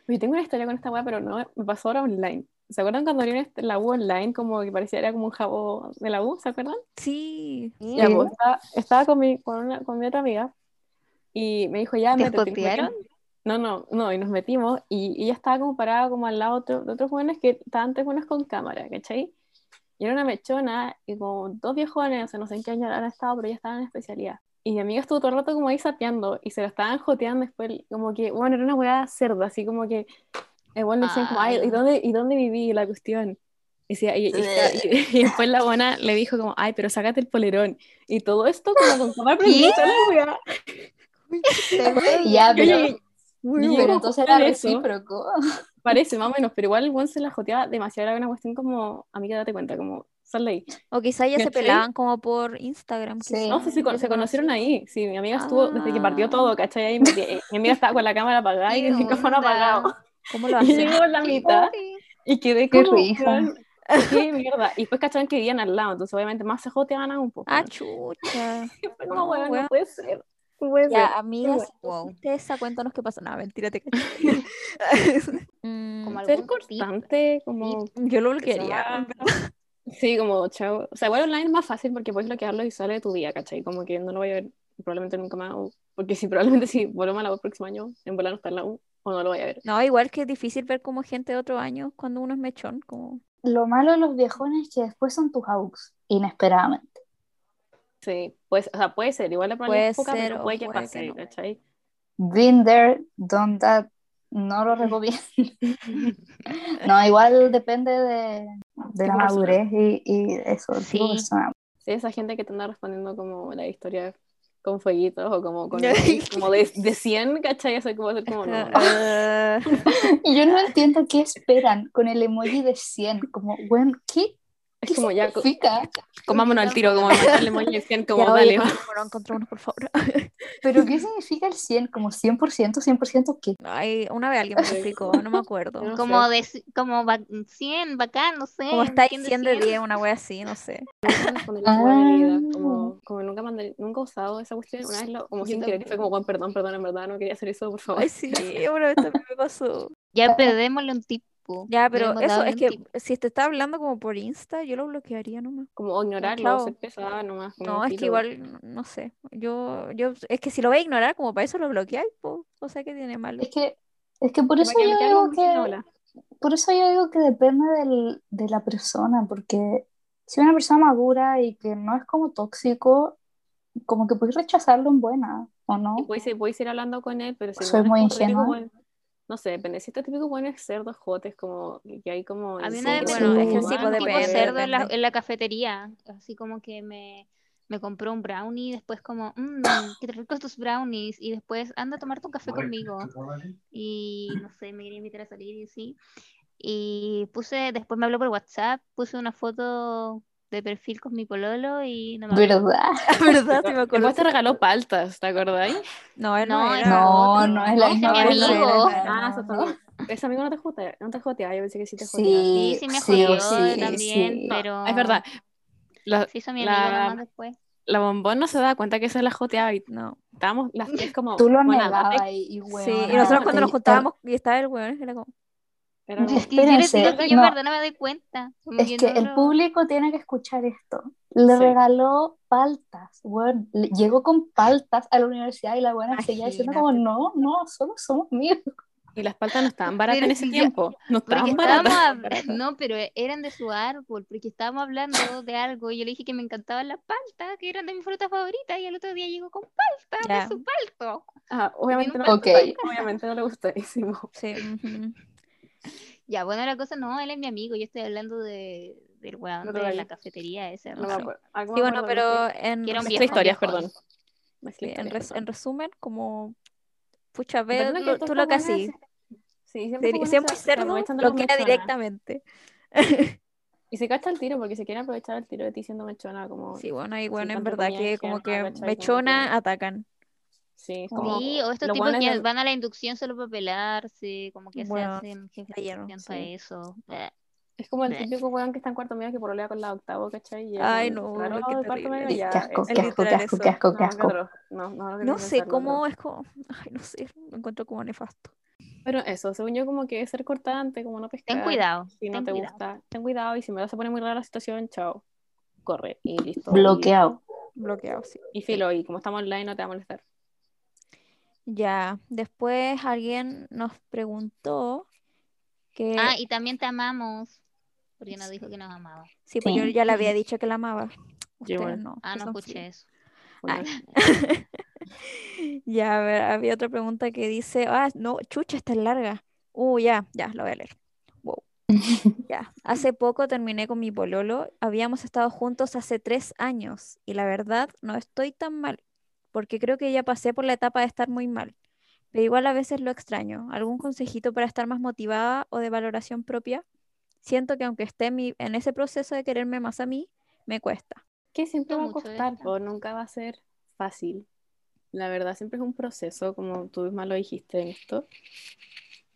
Yo tengo una historia con esta weá, pero no, me pasó ahora online. ¿Se acuerdan cuando abrieron este- la U online como que parecía era como un jabo de la U? ¿Se acuerdan? Sí. Ya, Sí. pues, estaba, estaba con, mi, con, una, con mi otra amiga y me dijo, ya, ¿Te nos espotearon? metimos. No, no, no, y nos metimos y, y ella estaba como parada como al lado otro- de otros jóvenes que estaban tres buenos con cámara, ¿cachai? Y era una mechona y como dos viejones, o sea, no sé en qué año han estado, pero ya estaban en especialidad. Y mi amiga estuvo todo el rato como ahí sapeando y se lo estaban joteando después, como que, bueno, era una weá cerda, así como que, igual decían como, ay. ¿y dónde, ¿y dónde viví la cuestión? Y, decía- y- y- y- y después la buena le dijo como, ay, pero sácate el polerón. Y todo esto como con cámara prendida, la weá. Ya, pero, yo llegué pero como entonces era eso. recíproco. Parece, más o menos, pero igual el buen se la joteaba demasiado, era una cuestión como, amiga, date cuenta, como, sal de ahí. O quizá ya se pelaban como por Instagram. Sí. No, sí, se, ya se conocieron ahí, sí, mi amiga estuvo desde que partió Ah. todo, ¿cachai? Ahí eh, mi amiga estaba con la cámara apagada y ¿Qué el micrófono apagado. ¿Cómo lo Y hacen? llegó en la mitad y quedé como, qué mierda. Y después cachaban que vivían al lado, entonces obviamente más se joteaban aún un poco. Ah, chucha. No, weón, weón. no puede ser. No puede ser. Ya, amiga, Qué si tú Wow. esa, cuéntanos qué pasó. No, mentira, te caché. Mm, Como Ser tip. constante, como yo lo que bloquearía. Sí, como chao. O sea, igual online es más fácil porque puedes bloquear los visuales de tu día, ¿cachai? Como que no lo voy a ver probablemente nunca más. o- porque si probablemente si volvemos a la U el próximo año, en volar no está en la U, o no lo voy a ver. No, igual que es difícil ver como gente de otro año cuando uno es mechón. Como... Lo malo de los viejones es que después son tus aux, inesperadamente. Sí, pues, o sea, puede ser, igual la probabilidad es Puede poca, ser pero puede que puede que pase, no. ¿cachai? Been there, done that, no lo recomiendo. No, igual depende de, de la madurez y, y eso, Sí. persona. Sí, esa gente que te anda respondiendo como la historia con fueguitos o como con como de, de 100, ¿cachai? Eso es como hacer como, no, no. Y yo no entiendo qué esperan con el emoji de 100, como, bueno, ¿qué, Es como ya, significa? comámonos al tiro, como mandar el emoji de 100, como ya, dale, oye, va. bueno, encontrémonos, por favor. ¿Pero qué significa el 100? ¿Como 100%? ¿100% qué? Ay, una vez alguien me explicó, no me acuerdo. No Como sé. de como va- 100, bacán, no sé. Como está 100 de 100 de 100. 10, una wea así, no sé. Ah. como, como nunca mandé, nunca he usado esa cuestión, una vez lo, como sin querer, fue como, "Juan, perdón, perdón, en verdad, no quería hacer eso, por favor. Ay, sí, una vez también me pasó. Ya, pero démosle un Ya, pero eso es que si te está hablando como por Insta, yo lo bloquearía nomás. Como ignorarlo, chao. ser pesada nomás. como No, es que igual, no- no sé. Yo, yo, es que si lo voy a ignorar, como para eso lo bloqueáis, po. O sea, que tiene malo? Es que, es que por ¿Para eso yo digo no que, por eso yo digo que depende del- de la persona, porque si una persona madura y que no es como tóxico, como que puedes rechazarlo en buena, ¿o no? Y puedes, ir- puedes ir hablando con él, pero si Soy no es muy como ingenua. buen- no sé, depende. Si este típico bueno es cerdos jotes, como que hay como. A mí en una vez me bueno, tipo puede. cerdo en la, en la cafetería. Así como que me, me compró un brownie y después como, mmm, qué ricos tus brownies. Y después, anda a tomarte un café conmigo. Y no sé, me quería invitar a salir y sí. Y puse, después me habló por WhatsApp, puse una foto de perfil con mi pololo y no me habló. ¿Verdad? ¿Verdad? Sí me acuerdo. Después te regaló paltas, ¿te acordáis? No, él no No, era. No, otro. no es la No, misma es mi amigo. Ah, eso no. también. Ese amigo no te jotea, no te jotea, yo pensé que sí te joteaba. Sí, Sí, sí me sí, jodió sí, también, sí. pero Es verdad. La, se hizo mi amigo la- nomás después. la bombón no se da cuenta que se la joteaba y No. estábamos las tres como. Tú lo negabas y, y Sí, y nosotros cuando nos juntábamos y estaba el weón, era como, que yo les Espérense, digo que yo no. en verdad no me doy cuenta. Como Es que no el lo- público tiene que escuchar esto. Le Sí. regaló paltas. Le- Llegó con paltas a la universidad y la buena seguía diciendo como, no, no, solo somos amigos. Y las paltas no estaban baratas Pero en ese si tiempo. No estaban baratas. baratas. No, pero eran de su árbol, porque estábamos hablando de algo y yo le dije que me encantaban las paltas, que eran de mi fruta favorita, y el otro día llegó con paltas Ya. de su palto. Ah, obviamente no, nunca Ok. obviamente no le gustadísimo. sí, ujú. Ya, bueno, la cosa no, él es mi amigo, yo estoy hablando de, del weón No de la cafetería ese. No Sí, bueno, pero en, viejo, historias, viejo. perdón. Sí, en, res- en resumen, como, pucha, En ve verdad que lo- tú lo que así, se- Sí, siempre se- se cerdo, bloquea mechonas. directamente. Y se cacha el tiro porque se quieren aprovechar el tiro de ti siendo mechona, como. Sí, bueno, y bueno, en verdad que como que mechona que- atacan. Sí, es como. Sí, o estos tipos que van a la inducción solo para pelarse, como que Bueno, se hacen jefes de inducción para sí. eso. Bleh. Es como el típico weón que está en cuarto medio que pololea con la octavo, ¿cachai? Y Ay, no, claro, qué cuarto terrible. medio ya. Qué asco, es- qué asco, qué literal asco, eso. qué asco, qué No. No, no, lo No sé pensar, cómo es como, ay, no sé, lo encuentro como nefasto. Pero eso, según yo, como que es ser cortante, como no pescar. Ten cuidado, Si no te cuidado. gusta, ten cuidado. Y si me vas a poner muy rara la situación, chao. Corre y listo. Bloqueado. Bloqueado, sí. Y, y filo, y como estamos online, no te va a molestar. Ya, después alguien nos preguntó que, Ah, y también te amamos, porque nos dijo que nos amaba. sí, pues yo ya le había dicho que la amaba. Ustedes no. Ah, no escuché fríos. eso. Bueno, Ya, a ver, había otra pregunta que dice, ah, no, chucha, esta es larga. Uh, ya, ya, lo voy a leer. Wow. Ya, hace poco terminé con mi pololo, habíamos estado juntos hace tres años y la verdad no estoy tan mal, porque creo que ya pasé por la etapa de estar muy mal, pero igual a veces lo extraño. ¿Algún consejito para estar más motivada o de valoración propia? Siento que aunque esté en, mi- en ese proceso de quererme más a mí, me cuesta. que siempre va a costar, po, nunca va a ser fácil. La verdad, siempre es un proceso, como tú misma lo dijiste en esto.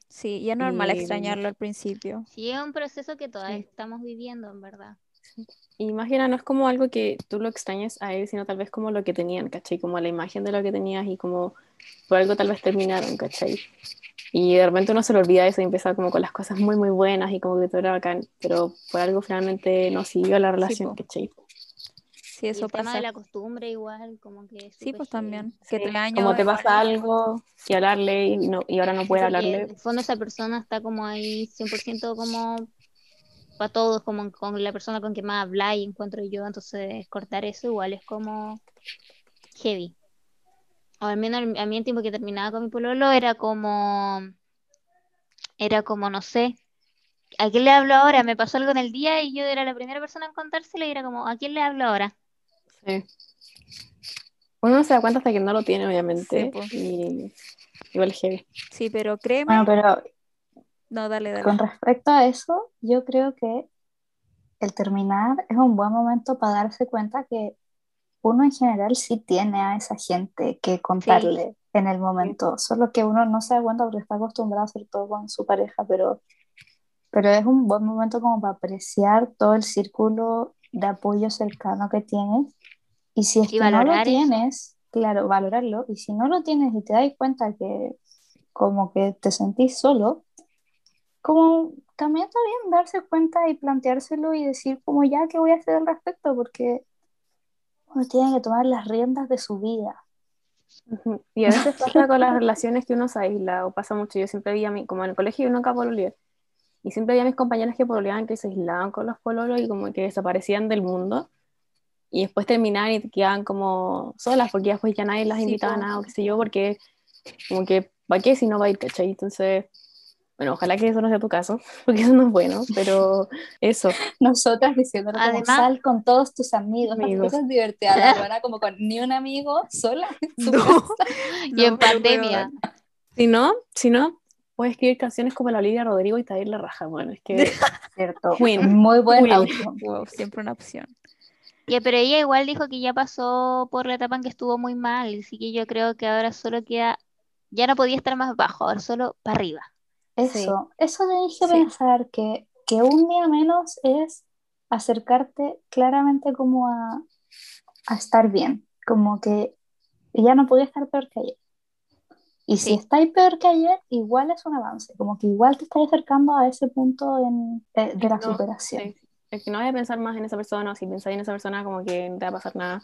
Sí, y es normal Y- extrañarlo al principio. Sí, es un proceso que todas Sí. estamos viviendo, en verdad. Y imagina, no es como algo que tú lo extrañes a él, sino tal vez como lo que tenían, ¿cachai? Como la imagen de lo que tenías y como por algo tal vez terminaron, ¿cachai? Y de repente uno se le olvida eso y empieza como con las cosas muy, muy buenas y como que todo era bacán, pero por algo finalmente no siguió la relación, po. ¿cachai? Sí, Y eso el tema pasa. de la costumbre igual, como que Sí, pues también. Que Sí, tres años. Como te pasa algo y hablarle y, no, y ahora no puede Porque hablarle. En el fondo esa persona está como ahí 100% como para todos, como con la persona con que más habla y encuentro yo, entonces cortar eso igual es como heavy. O al menos a mí el tiempo que terminaba con mi pololo era como, era como, no sé, ¿a quién le hablo ahora? Me pasó algo en el día y yo era la primera persona en contárselo y era como, ¿a quién le hablo ahora? Sí. Uno no se da cuenta hasta que no lo tiene, obviamente. Sí, y igual es heavy. Sí, pero créeme. Bueno, pero No, dale, dale. con respecto a eso, yo creo que el terminar es un buen momento para darse cuenta que uno en general sí tiene a esa gente que contarle en el momento, solo que uno no se da cuenta porque está acostumbrado a hacer todo con su pareja, pero, pero es un buen momento como para apreciar todo el círculo de apoyo cercano que tienes. Y si es Y que no lo tienes, claro, valorarlo, y si no lo tienes y te das cuenta que como que te sentís solo, como también está bien darse cuenta y planteárselo y decir como ya qué voy a hacer al respecto porque uno tiene que tomar las riendas de su vida. Y a veces pasa con las relaciones que uno se aísla, o pasa mucho. Yo siempre vi a mí, como en el colegio, yo nunca pololeé. Y siempre vi a mis compañeras que pololeaban, que se aislaban con los pololos y como que desaparecían del mundo. Y después terminaban y quedaban como solas, porque ya, pues, ya nadie las Sí, invitaba a nada, o qué sé yo, porque como que, ¿para qué si no va a ir, cachai? Entonces, bueno, ojalá que eso no sea tu caso, porque eso no es bueno, pero eso. Nosotras diciéndole como Además- sal con todos tus amigos, las Amigos. cosas divertidas, buena como con ni un amigo sola en su No. casa. Y en pandemia. Si no, si no, puedes escribir canciones como la Olivia Rodrigo y te va a ir la raja, bueno, es que Cierto. Win. Muy buen. Wow, siempre una opción. Ya, pero ella igual dijo que ya pasó por la etapa en que estuvo muy mal, así que yo creo que ahora solo queda, ya no podía estar más bajo, ahora solo para arriba. Eso, eso tenéis que Sí. pensar que, que un día menos es acercarte claramente como a, a estar bien, como que ya no podía estar peor que ayer. Y si Sí. estáis peor que ayer, igual es un avance, como que igual te estás acercando a ese punto en- de, de la No, superación. Es que no vaya a pensar más en esa persona, o si pensáis en esa persona, como que no te va a pasar nada.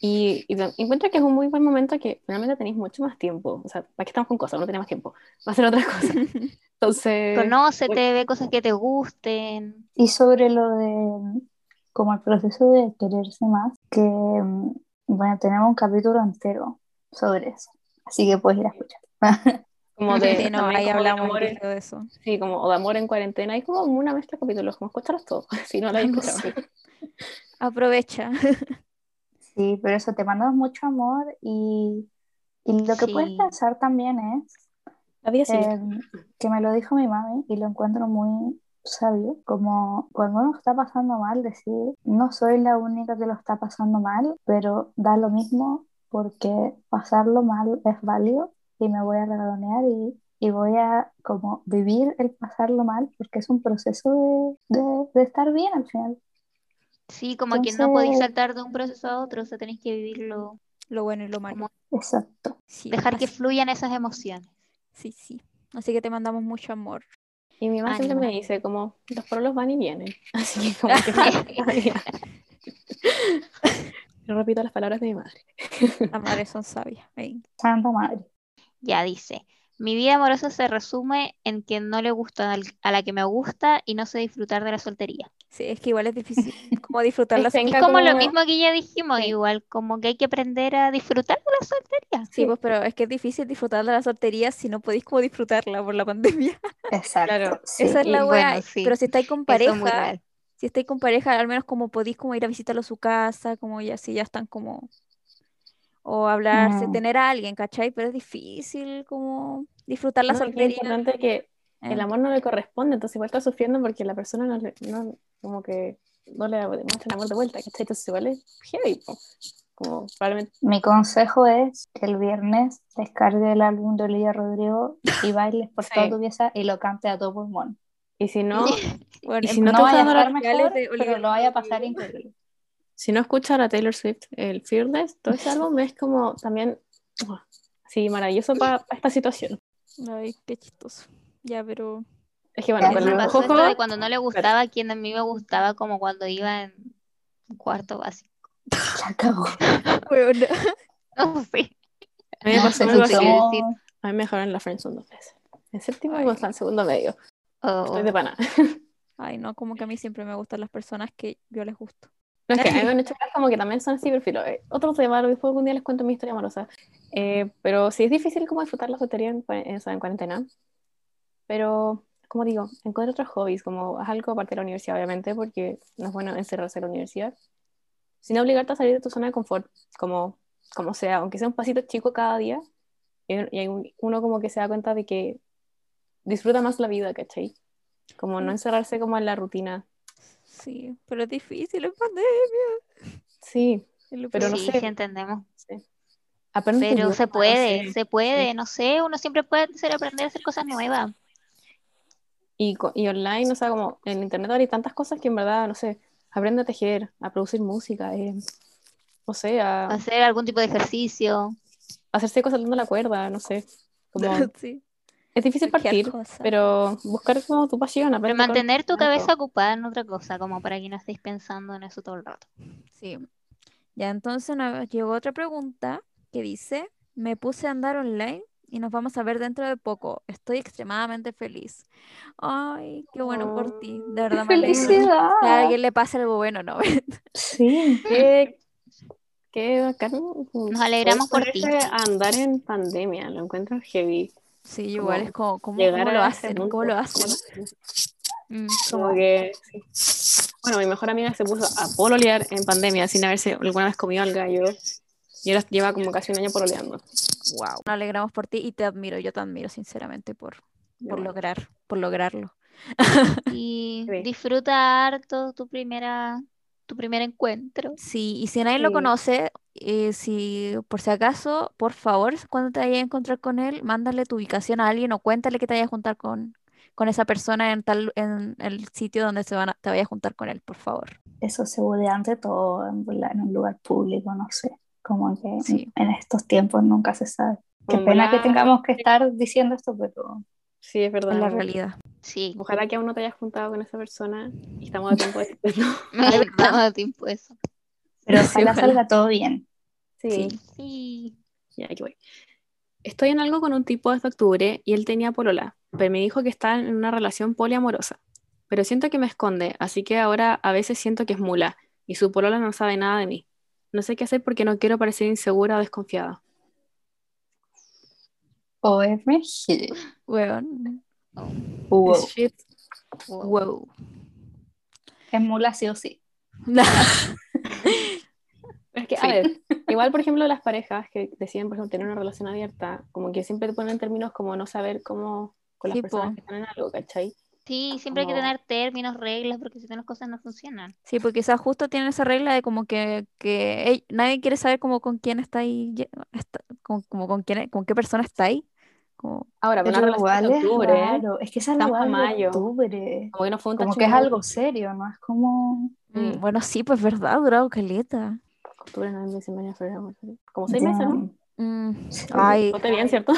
Y, y encuentro que es un muy buen momento que finalmente tenéis mucho más tiempo. O sea, ¿para qué estamos con cosas? No tenemos tiempo. Va a ser otra cosa. Entonces, Conócete, ve cosas que te gusten. Y sobre lo de como el proceso de quererse más, que bueno, tenemos un capítulo entero sobre eso. Así que puedes ir a escuchar. como de, Sí, no, ahí como de hablamos amor en- de eso. sí, como o de amor en cuarentena. Hay como una mezcla de capítulos, como escucharlos todos, si no lo habéis escuchado. Aprovecha. Sí, pero eso, te mandamos mucho amor y, y lo que puedes pensar también es eh, que me lo dijo mi mami y lo encuentro muy sabio, como cuando uno está pasando mal, decir, no soy la única que lo está pasando mal, pero da lo mismo porque pasarlo mal es válido y me voy a regalonear y, y voy a como vivir el pasarlo mal porque es un proceso de, de, de estar bien al final. Sí, como que no podéis Entonces- saltar de un proceso a otro, o sea, tenéis que vivirlo, Lo bueno y lo malo. Como- Exacto. Sí, dejar que fluyan esas emociones. Sí, sí. Así que te mandamos mucho amor. Y mi mamá siempre me dice, como, los porolos van y vienen. Así que como que. Yo repito las palabras de mi madre. Las madres son sabias. Santa Madre. Ya dice, mi vida amorosa se resume en que no le gusta a la que me gusta y no sé disfrutar de la soltería. Sí, es que igual es difícil como disfrutar la Es que Es como lo mismo que ya dijimos, Sí. igual como que hay que aprender a disfrutar de la soltería. Sí, pues, pero es que es difícil disfrutar de la soltería si no podéis como disfrutarla por la pandemia. Exacto. Claro, sí. Esa es la bueno, wea. sí, Pero si estáis con es pareja, si estáis con pareja, al menos como podéis como ir a visitarlo a su casa, como ya si ya están como o hablarse, Mm. tener a alguien, ¿cachai? Pero es difícil como disfrutar la No, que es soltería. importante que el eh. amor no le corresponde, entonces igual está sufriendo porque la persona no, le- no como que no le demuestra el amor de vuelta, ¿cachai? Entonces igual es heavy, po. como probablemente Mi consejo es que el viernes descargue el álbum de Olivia Rodrigo y bailes por Sí. toda tu pieza y lo cante a todo pulmón. y si no, Bueno, y si no No te vaya a estar mejor, de pero lo vaya a pasar increíble. si no escuchas a Taylor Swift, el Fearless, todo ese álbum es como también sí, maravilloso para esta situación. Ay, qué chistoso. Ya, pero Es que bueno, Ya, no, pasó ojos, de cuando no le gustaba a quien a mí me gustaba, como cuando iba en cuarto básico. Cagó. bueno, No sé. a mí me pasó sé algo así. somos- Somos- A mí me dejaron en la friendzone dos veces. En séptimo Ay. y en segundo medio. Oh, Estoy de pana. ay, no, como que a mí siempre me gustan las personas que yo les gusto. No, es que a mí me han hecho como que también son así, perfil. Eh, Otro tema, lo después algún día les cuento mi historia amorosa. Eh, pero sí es difícil como disfrutar la soltería en, en, en cuarentena. Pero, como digo, encuentra otros hobbies, como haz algo aparte de la universidad, obviamente, porque no es bueno encerrarse en la universidad. Sin obligarte a salir de tu zona de confort, como, como sea, aunque sea un pasito chico cada día. Y, y uno como que se da cuenta de que disfruta más la vida, ¿cachai? Como no encerrarse como en la rutina. Sí, pero es difícil en pandemia. Sí, Pero no sí, sé. sí entendemos. sí. Aprende tu Pero se puede, se puede, no sé, uno siempre puede hacer aprender a hacer cosas nuevas. Y, y online, o sea, como en internet ahora hay tantas cosas que en verdad, no sé, aprende a tejer, a producir música, eh, no sé, a Hacer algún tipo de ejercicio. hacerse cosas saltando la cuerda, no sé. Como, sí. es difícil partir, cosa. pero buscar como tu pasión, Pero mantener tu cabeza ocupada en otra cosa, como para que no estéis pensando en eso todo el rato. Sí. Ya entonces nos llegó otra pregunta que dice, me puse a andar online y nos vamos a ver dentro de poco. Estoy extremadamente feliz. Ay, qué bueno por ti. De verdad me alegro. ¡Felicidad! Que a alguien le pase algo bueno, ¿no? Sí. Qué, qué bacán. Nos alegramos por ti. andar en pandemia, lo encuentro heavy. Sí, igual Como es como, ¿cómo, Llegar cómo lo a hacen? punto, ¿Cómo lo ¿cómo hacen? lo hacen? Mm. Como que, sí. Bueno, mi mejor amiga se puso a pololear en pandemia sin haberse alguna vez comido al gallo. Y ahora lleva como casi un año pololeando. Wow. Nos alegramos por ti y te admiro, yo te admiro sinceramente por, por lograr, por lograrlo. Y Sí. disfruta harto tu primera, tu primer encuentro. Sí, y si nadie lo conoce, eh, si por si acaso, por favor, cuando te vayas a encontrar con él, mándale tu ubicación a alguien o cuéntale que te vayas a juntar con, con esa persona en tal, en el sitio donde se van a- te vayas a juntar con él, por favor. Eso seguridad ante todo en, en un lugar público, no sé. Como que Sí. en estos tiempos nunca se sabe. Qué pena que tengamos que estar diciendo esto, pero Sí, es verdad. Es la realidad. Sí, Ojalá que aún no te hayas juntado con esa persona y estamos a tiempo de me estaba a tiempo eso. pero Sí, ojalá ojalá. salga todo bien. Sí. Sí. Ya, aquí voy. Estoy en algo con un tipo desde octubre y él tenía polola, pero me dijo que está en una relación poliamorosa. Pero siento que me esconde, así que ahora a veces siento que es mula y su polola no sabe nada de mí. No sé qué hacer porque no quiero parecer insegura o desconfiada. OMG. Weón. Wow. This shit. Wow. Wow. Es mula sí o sí. Es que, a Sí. ver, igual, por ejemplo, las parejas que deciden, por ejemplo, tener una relación abierta, como que siempre te ponen términos como no saber cómo con las Sí, personas po. que están en algo, ¿cachai? Sí, siempre hay que tener términos, reglas, porque si no las cosas no funcionan. Sí, porque quizás justo tienen esa regla de como que, que nadie quiere saber como con quién está ahí, está- como, como con quién, con qué persona está ahí. Como, Ahora, pero una relación es octubre, ¿eh? raro. Es que esa es la Estamos a weá de mayo. octubre. como que no fue un Como tacho que es algo serio, ¿no? Es como... mm, Mm. bueno, sí, pues verdad, ha durado caleta. Octubre, noviembre, diciembre, febrero. Como seis meses, ¿no? Mm, Sí. Ay, Conté bien, ¿cierto?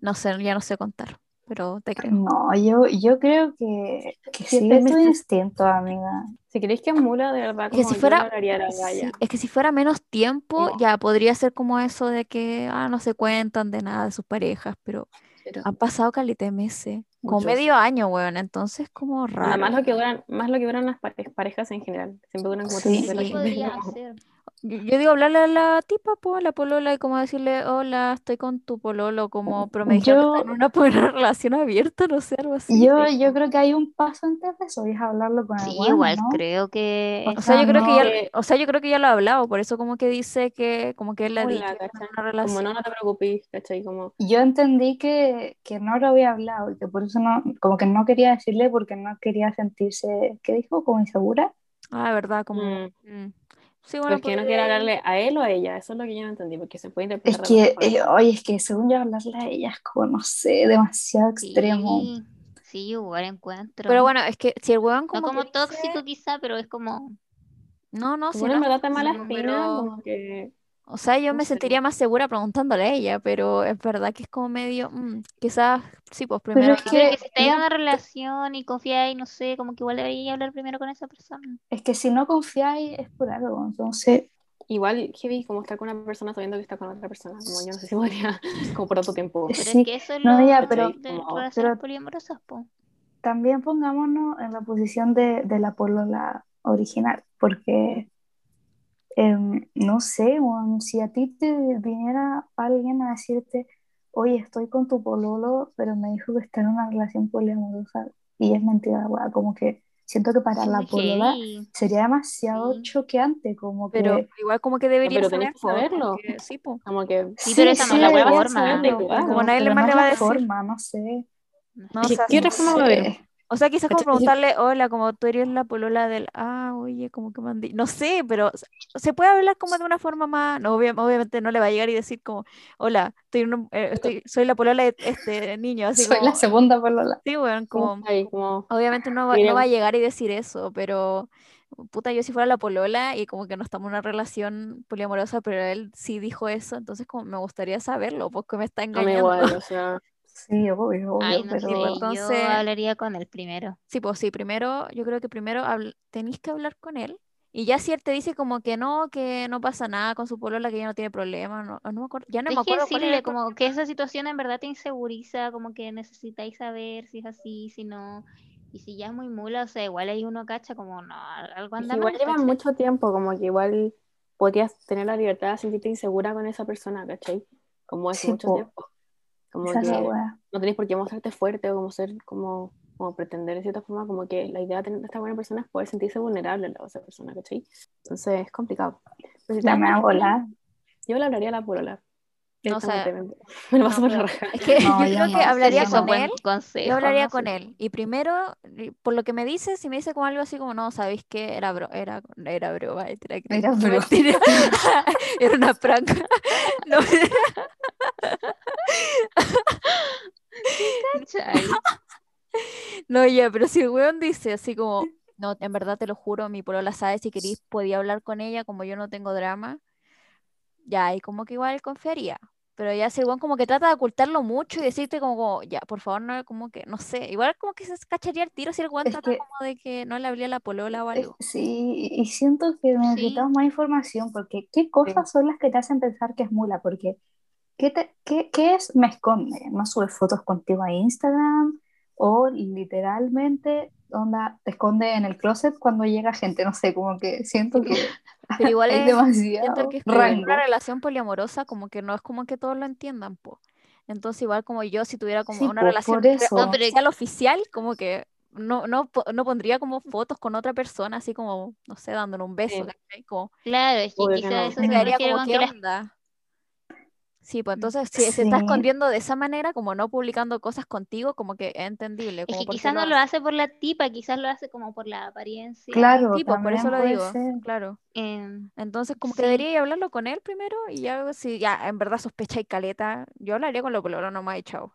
no sé, ya no sé contar, pero te creo. No, yo, yo creo que, que Siete sigue tu instinto, amiga. Si queréis que es mula, de verdad, Que como si yo fuera- Sí, es que si fuera menos tiempo, No. ya podría ser como eso de que ah, no se cuentan de nada de sus parejas, pero Pero, han pasado caleta de meses, como medio año, weón, entonces como nada raro. más lo que duran, más lo que duran las pare- parejas en general. Siempre duran como Sí, tres sí. Yo, yo digo hablarle a la tipa, pues, a la polola, y como decirle, hola, estoy con tu pololo, como, pero me dijeron que Yo- está en una, buena relación abierta, no sé, algo así. Yo, yo creo que hay un paso antes de eso y es hablarlo con el Sí, igual ¿no? creo que O O sea, yo creo que no- ya, o sea, yo creo que ya lo ha hablado, por eso como que dice que, como que él le ha Hola, dicho que está en ¿cachai? una Como relación. no, no te preocupes, ¿cachai? Como, Yo entendí que, que no lo había hablado y que por eso no, como que no quería decirle porque no quería sentirse, ¿qué dijo? Como insegura. Ah, verdad, como... mm, mm. Sí, bueno, es que no quiere hablarle a él o a ella, eso es lo que yo no entendí, porque se puede Es interpretar de que, eh, oye, es que según yo hablarle a ella es como, no sé, demasiado extremo. sí, sí, igual encuentro. Pero bueno, es que si el no como como que tóxico dice- quizá, pero es como No, no, Si no es verdad te mala espina, pero- como que O sea, yo No me sé. sentiría más segura preguntándole a ella, pero es verdad que es como medio, mm, quizás, sí, pues primero es Pero es que que si estás en una relación y confiáis, no sé, como que igual deberías hablar primero con esa persona. Es que si no confiáis es por algo, entonces, igual heavy como estar con una persona sabiendo que está con otra persona, como yo no sé si podría como por otro tiempo. Pero Sí, es que eso es no, lo ya, pero- de como- pero- poliamorosas, po. también pongámonos en la posición de, de la polola original, porque em, no sé, weón, si a ti te viniera alguien a decirte, oye, estoy con tu pololo, pero me dijo que está en una relación poliamorosa y es mentira, weón, como que siento que para la polola sería demasiado Sí. choqueante, como Pero que... igual como que debería pero que po, saberlo. porque sí, po. Como que Sí, pero esa no es la debería forma. saberlo, Como pero- nadie pero más no le va a decir. forma, no sé. No, o ¿Qué- sea, qué otra forma va a haber? O sea, quizás como preguntarle, hola, como tú eres la polola del, ah, oye, como que mandé, no sé, pero se puede hablar como de una forma más, no, obvia- obviamente no le va a llegar y decir como, hola, estoy, un- eh, estoy soy la polola de este niño, así Soy como, la segunda polola. sí, weón, como Obviamente no va, no va a llegar y decir eso, pero puta, yo si fuera la polola y como que no estamos en una relación poliamorosa, pero él sí dijo eso, entonces como me gustaría saberlo, porque me está engañando. igual, o sea, Sí, obvio, obvio, Ay, no pero... sé, entonces- yo hablaría con él primero. Sí, pues sí, primero, yo creo que primero habl- tenéis que hablar con él. Y ya si él te dice como que no, que no pasa nada con su polola, que ya no tiene problema, no, no me acuerdo, ya no me Tienes que acuerdo cuál era decirle como que esa situación en verdad te inseguriza, como que necesitáis saber si es así, si no. Y si ya es muy mula, o sea, igual ahí uno cacha como, no, algo anda que igual ¿cachai? mucho tiempo, como que igual podrías tener la libertad de sentirte insegura con esa persona, ¿cachai? Como hace Sí, mucho po. tiempo. Como Esa la que no tenés por qué mostrarte fuerte o como ser, como, como pretender de cierta forma, como que la idea de tener esta buena persona es poder sentirse vulnerable de esa persona, ¿cachai? Entonces es complicado. Pero si te me a volar. Yo le hablaría a la polola. No, o sea, me, lo paso no, por la pero raja. Es que No, yo creo que hablaría con él. consejo, Yo hablaría no con sé. él. Y primero, por lo que me dice, si me dice como algo así como, no, ¿sabéis qué? Era, bro era, era broma. Era, mentira. Era una pranca. No, ya, pero si el weón dice así como, no, en verdad te lo juro, mi polola sabe, si querís podía hablar con ella, como yo no tengo drama. ya, y como que igual confiaría. Pero ya si el weón como que trata de ocultarlo mucho y decirte como, como, ya, por favor, no, como que, no sé, igual como que se cacharía el tiro si el Es trata que- como de que no le abría la polola o Es- algo. Sí, y siento que necesitamos más información porque ¿qué cosas son las que te hacen pensar que es mula? Porque ¿qué, te- qué, qué es me esconde? ¿No sube fotos contigo a Instagram? O literalmente, onda, te esconde en el closet cuando llega gente, no sé, como que siento que Pero igual hay es- demasiado Siento que es una relación poliamorosa, como que no es como que todos lo entiendan, po. Entonces, igual como yo, si tuviera como Sí, una po, relación pero- oficial, oficial, como que no, no, no pondría como fotos con otra persona, así como, no sé, dándole un beso, Sí. ¿cachai? Como, Claro, es que quizás no. eso se como, con ¿qué onda? Sí, pues entonces, si se está Sí. escondiendo de esa manera, como no publicando cosas contigo, como que es entendible. Es Como que por qué quizás no lo hace por la tipa, quizás lo hace como por la apariencia. Claro, Sí, pues por eso lo digo, ser. claro. em, Entonces, como que Sí. debería hablarlo con él primero y ya, si ya en verdad sospecha y caleta, yo hablaría con lo pololo nomás y chao.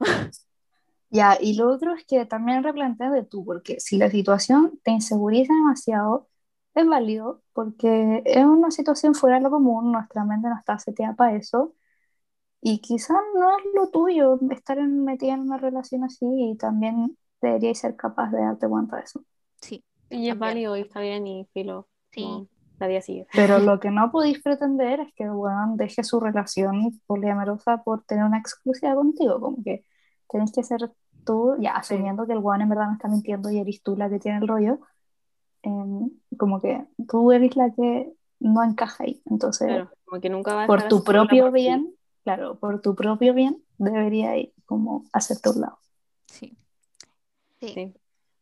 Ya, y lo otro es que también replanteate tú, porque si la situación te inseguriza demasiado, es válido, porque es una situación fuera de lo común, nuestra mente no está seteada para eso, y quizás no es lo tuyo estar en- metida en una relación así, y también deberías ser capaz de darte cuenta de eso. Sí, Y es válido y está bien y filo. Sí. como La vida sigue. Pero lo que no podéis pretender es que el weón deje su relación poliamorosa por tener una exclusividad contigo, como que tenés que ser tú, ya asumiendo que el weón en verdad no está mintiendo y eres tú la que tiene el rollo, em, como que tú eres la que no encaja ahí. Entonces, Claro, como que nunca va a por tu propio bien, claro, por tu propio bien, debería ir como hacerte un lado. sí. sí. Sí.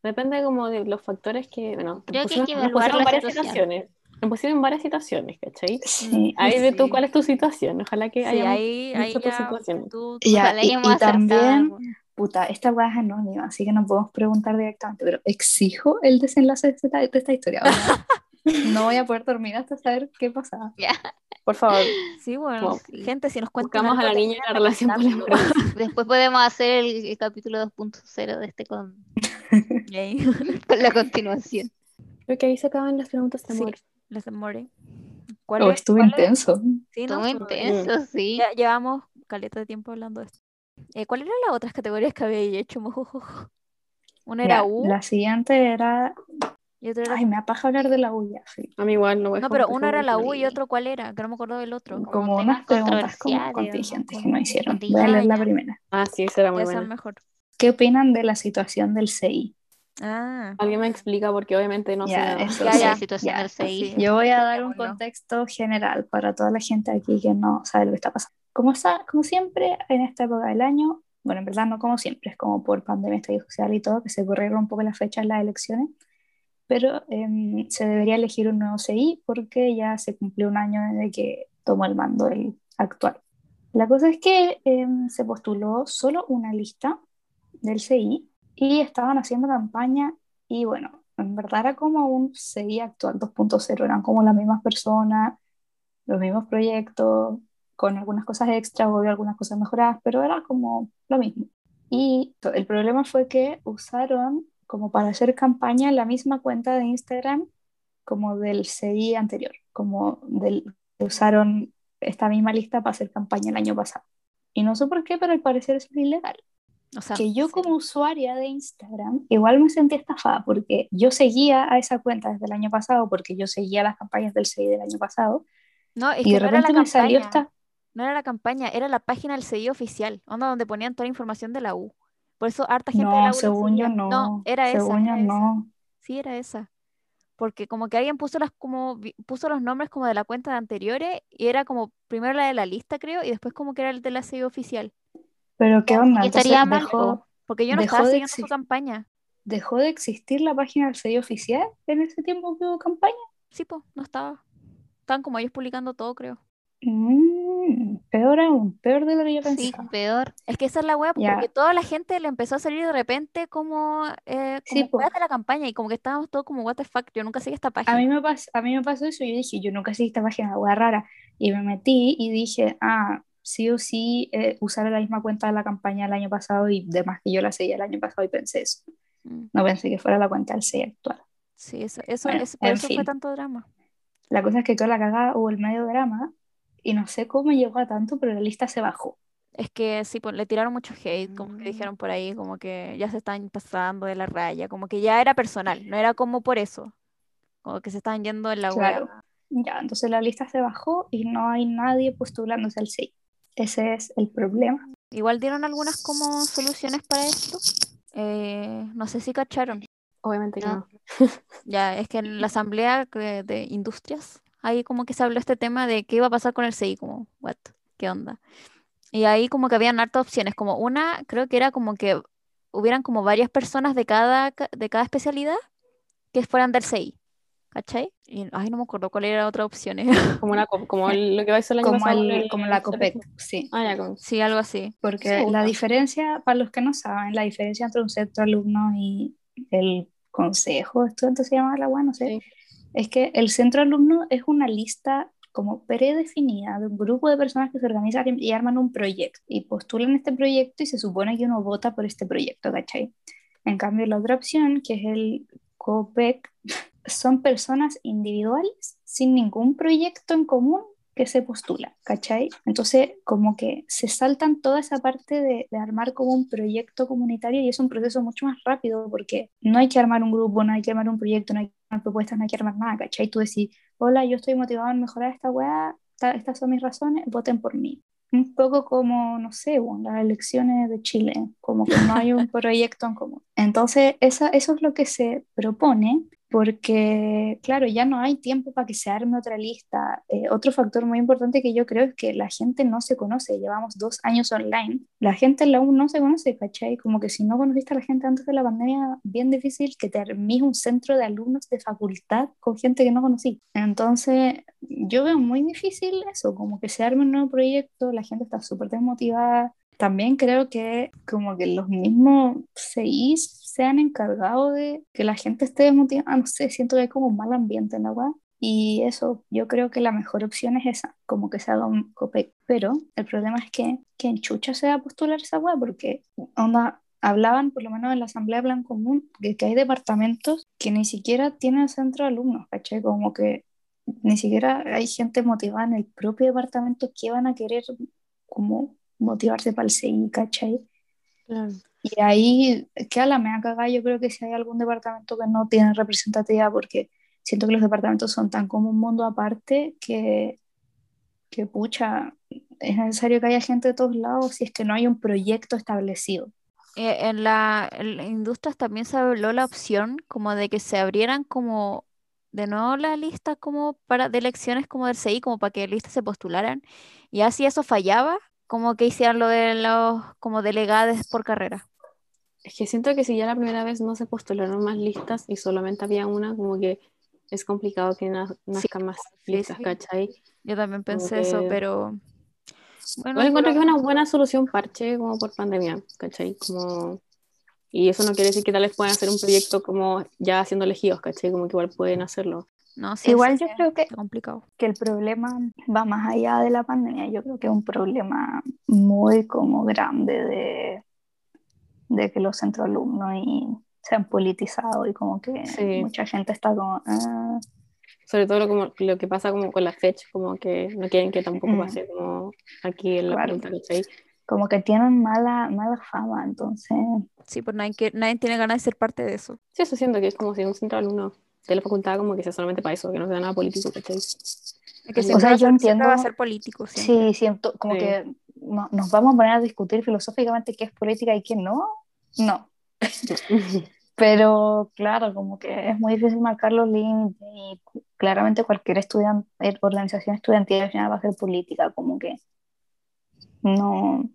Depende como de los factores que, bueno, Creo que hay pusieron- que evaluar varias situación. situaciones. Nos pusieron varias situaciones, ¿cachai? Sí. Ahí ve tú Sí. cuál es tu situación. Ojalá que Sí, hayamos ahí, ahí tu ya situación. tú, Ya, Ojalá y, y también, puta, esta weá es anónima, así que no podemos preguntar directamente, pero exijo el desenlace de esta, de esta historia. no voy a poder dormir hasta saber qué pasaba. Por favor, Sí, bueno, gente, si nos cuentan buscamos a la niña la de relación poliamorosa. Después podemos hacer el, el capítulo 2.0 de este con, con la continuación. Creo que ahí se acaban las preguntas de Sí. amor. ¿Cuál Oh, es? estuvo cuál es? intenso. Sí, Estuvo- intenso, sí. Ya llevamos caleta de tiempo hablando de esto. Eh, ¿Cuáles eran las otras categorías que había hecho? Una era Ya, U la siguiente era. Y otra era... Ay, me apaja hablar de la U ya, sí. A mí igual no voy a No, pero se era la U y otro cuál era, que no me acuerdo del otro. Como Como unas preguntas como contingentes que nos hicieron. Voy a leer la primera. Ah, sí, esa era muy Esa es buena. mejor. ¿Qué opinan de la situación del CI? Ah, Alguien me explica porque obviamente no sé Ya, nada. eso Ya, ya. La situación ya. del CI. Yo voy a dar un contexto general para toda la gente aquí que no sabe lo que está pasando. Como, sa- como siempre, en esta época del año, bueno, en verdad no como siempre, es como por pandemia, estallido social y todo, que se corrieron un poco las fechas de las elecciones, pero em, se debería elegir un nuevo CI porque ya se cumplió un año desde que tomó el mando el actual. La cosa es que em, se postuló solo una lista del CI y estaban haciendo campaña y bueno, en verdad era como un CI actual 2.0, eran como las mismas personas, los mismos proyectos, con algunas cosas extras, obvio algunas cosas mejoradas, pero era como lo mismo. Y el problema fue que usaron como para hacer campaña la misma cuenta de Instagram como del CI anterior, como del, usaron esta misma lista para hacer campaña el año pasado. Y no sé por qué, pero al parecer eso es ilegal o sea, que yo como usuaria de Instagram igual me sentí estafada porque yo seguía a esa cuenta desde el año pasado porque yo seguía las campañas del CI del año pasado No, es y que de no era la repente me salió campaña. esta No era la campaña, era la página del CI oficial, onda donde ponían toda la información de la U. Por eso harta gente de la no U la según yo seguía. no era esa, según yo era esa. no Sí, era esa. Porque como que alguien puso las como puso los nombres como de la cuenta de anteriores y era como primero la de la lista, creo, y después como que era el de la CI oficial. pero qué onda Y entonces estaría mal, dejó, Porque yo no estaba de siguiendo su campaña. dejó de existir la página del CI oficial en ese tiempo que hubo campaña Sí, pues, no estaba. Estaban como ellos publicando todo, creo. Mm, peor aún peor de lo que yo Sí, pensaba peor. Es que esa es la web, Ya. porque toda la gente le empezó a salir de repente como, eh, Sí, como po. weas de la campaña y como que estábamos todos como, what the fuck, yo nunca seguí esta A página. mí me pasó, a mí me pasó eso, yo dije, yo nunca seguí esta página, hueá rara, y me metí y dije, ah, sí o sí eh, usar la misma cuenta de la campaña del año pasado y demás que yo la seguía el año pasado y pensé eso, Mm, no pensé que fuera la cuenta del CI actual. Sí, eso, eso, Bueno, eso- por eso fue tanto drama. La cosa es que toda la cagada hubo el medio drama y no sé cómo llegó a tanto, pero la lista se bajó. Es que sí, pues, le tiraron mucho hate, como que Mm. dijeron por ahí, como que ya se están pasando de la raya, como que ya era personal, no era como por eso, como que se estaban yendo en la. Claro. Ya, entonces la lista se bajó y no hay nadie postulándose al 6. Ese es el problema. Igual dieron algunas como soluciones para esto. Eh, no sé si cacharon. Obviamente que No. no. Ya, es que en la asamblea de industrias, ahí como que se habló este tema de qué iba a pasar con el CI, como, what, qué onda. Y ahí como que habían hartas opciones, como una, creo que era como que hubieran como varias personas de cada, ca- de cada especialidad que fueran del CI, ¿cachai? Y, ay, no me acuerdo cuál era la otra opción. Como, una, co- como el- lo que va a ser año Como, pasado el- el- como la COPEC, sí. Ah, ya, con... Sí, algo así. Porque Sí, la no. diferencia, para los que no saben, la diferencia entre un centro de alumnos y el consejo de estudiantes se llama la UA, no sé, Sí. Es que el centro de alumnos es una lista como predefinida de un grupo de personas que se organizan y arman un proyecto y postulan este proyecto y se supone que uno vota por este proyecto, ¿cachai? En cambio, la otra opción, que es el COPEC, son personas individuales sin ningún proyecto en común que se postula, ¿cachai? Entonces, como que se saltan toda esa parte de, armar como un proyecto comunitario y es un proceso mucho más rápido porque no hay que armar un grupo, no hay que armar un proyecto, no hay propuestas, no hay que armar nada, ¿cachai? Tú decís, hola, yo estoy motivado en mejorar esta weá, ta- estas son mis razones, voten por mí. Un poco como, no sé, bueno, las elecciones de Chile, como que no hay un proyecto en común. Entonces, esa, eso es lo que se propone, porque, claro, ya no hay tiempo para que se arme otra lista. Eh, otro factor muy importante que yo creo es que la gente no se conoce. Llevamos dos años online. La gente en la U no se conoce, ¿cachai? Como que si no conociste a la gente antes de la pandemia, bien difícil que te un centro de alumnos de facultad con gente que no conocí. Entonces, yo veo muy difícil eso, como que se arme un nuevo proyecto, la gente está súper desmotivada. También creo que como que los mismos CIs se han encargado de que la gente esté desmotivada, no sé, siento que hay como un mal ambiente en la web. Y eso, yo creo que la mejor opción es esa, como que se haga un COPEC. Pero el problema es que, que en Chucha se va a postular esa web, porque onda, hablaban, por lo menos en la Asamblea Plan Común, de que hay departamentos que ni siquiera tienen centro de alumnos, ¿cachai? Como que ni siquiera hay gente motivada en el propio departamento que van a querer como motivarse para el CI, ¿cachai? Claro. Y ahí queda la mea cagada. Yo creo que si hay algún departamento que no tiene representatividad, porque siento que los departamentos son tan como un mundo aparte que, que pucha, es necesario que haya gente de todos lados si es que no hay un proyecto establecido. Eh, en la, en la industrias también se habló la opción como de que se abrieran como de nuevo las listas como para de elecciones como del CI, como para que listas se postularan. Y así eso fallaba, como que hicieran lo de los como delegados por carrera. Es que siento que si ya la primera vez no se postularon más listas y solamente había una, como que es complicado que na- nazcan más sí, listas, sí. ¿cachai? Yo también pensé eso, pero bueno, Igual encuentro que es una buena solución parche como por pandemia, ¿cachai? Como... Y eso no quiere decir que tal vez puedan hacer un proyecto como ya siendo elegidos, ¿cachai? Como que igual pueden hacerlo. No, sí, Igual sí, yo creo que, complicado. que el problema va más allá de la pandemia. Yo creo que es un problema muy como grande de, de que los centros alumnos y se han politizado y como que Sí. mucha gente está como... "Ah". Sobre todo lo, como, lo que pasa como con la fecha, como que no quieren que tampoco Mm. pase como aquí en la Claro. facultad, ¿cachai? como que tienen mala, mala fama, entonces, Sí, pues nadie, nadie tiene ganas de ser parte de eso. Sí, eso siento que es como si un centro de alumnos de la facultad como que sea solamente para eso, que no sea nada político, ¿cachai? Es que O sea, yo siempre va a entiendo- ser político, siempre. sí, siento como Sí. que no- nos vamos a poner a discutir filosóficamente qué es política y qué no, no, pero claro, como que es muy difícil marcar los límites y claramente cualquier estudiante, organización estudiantil al final va a ser política, como que no,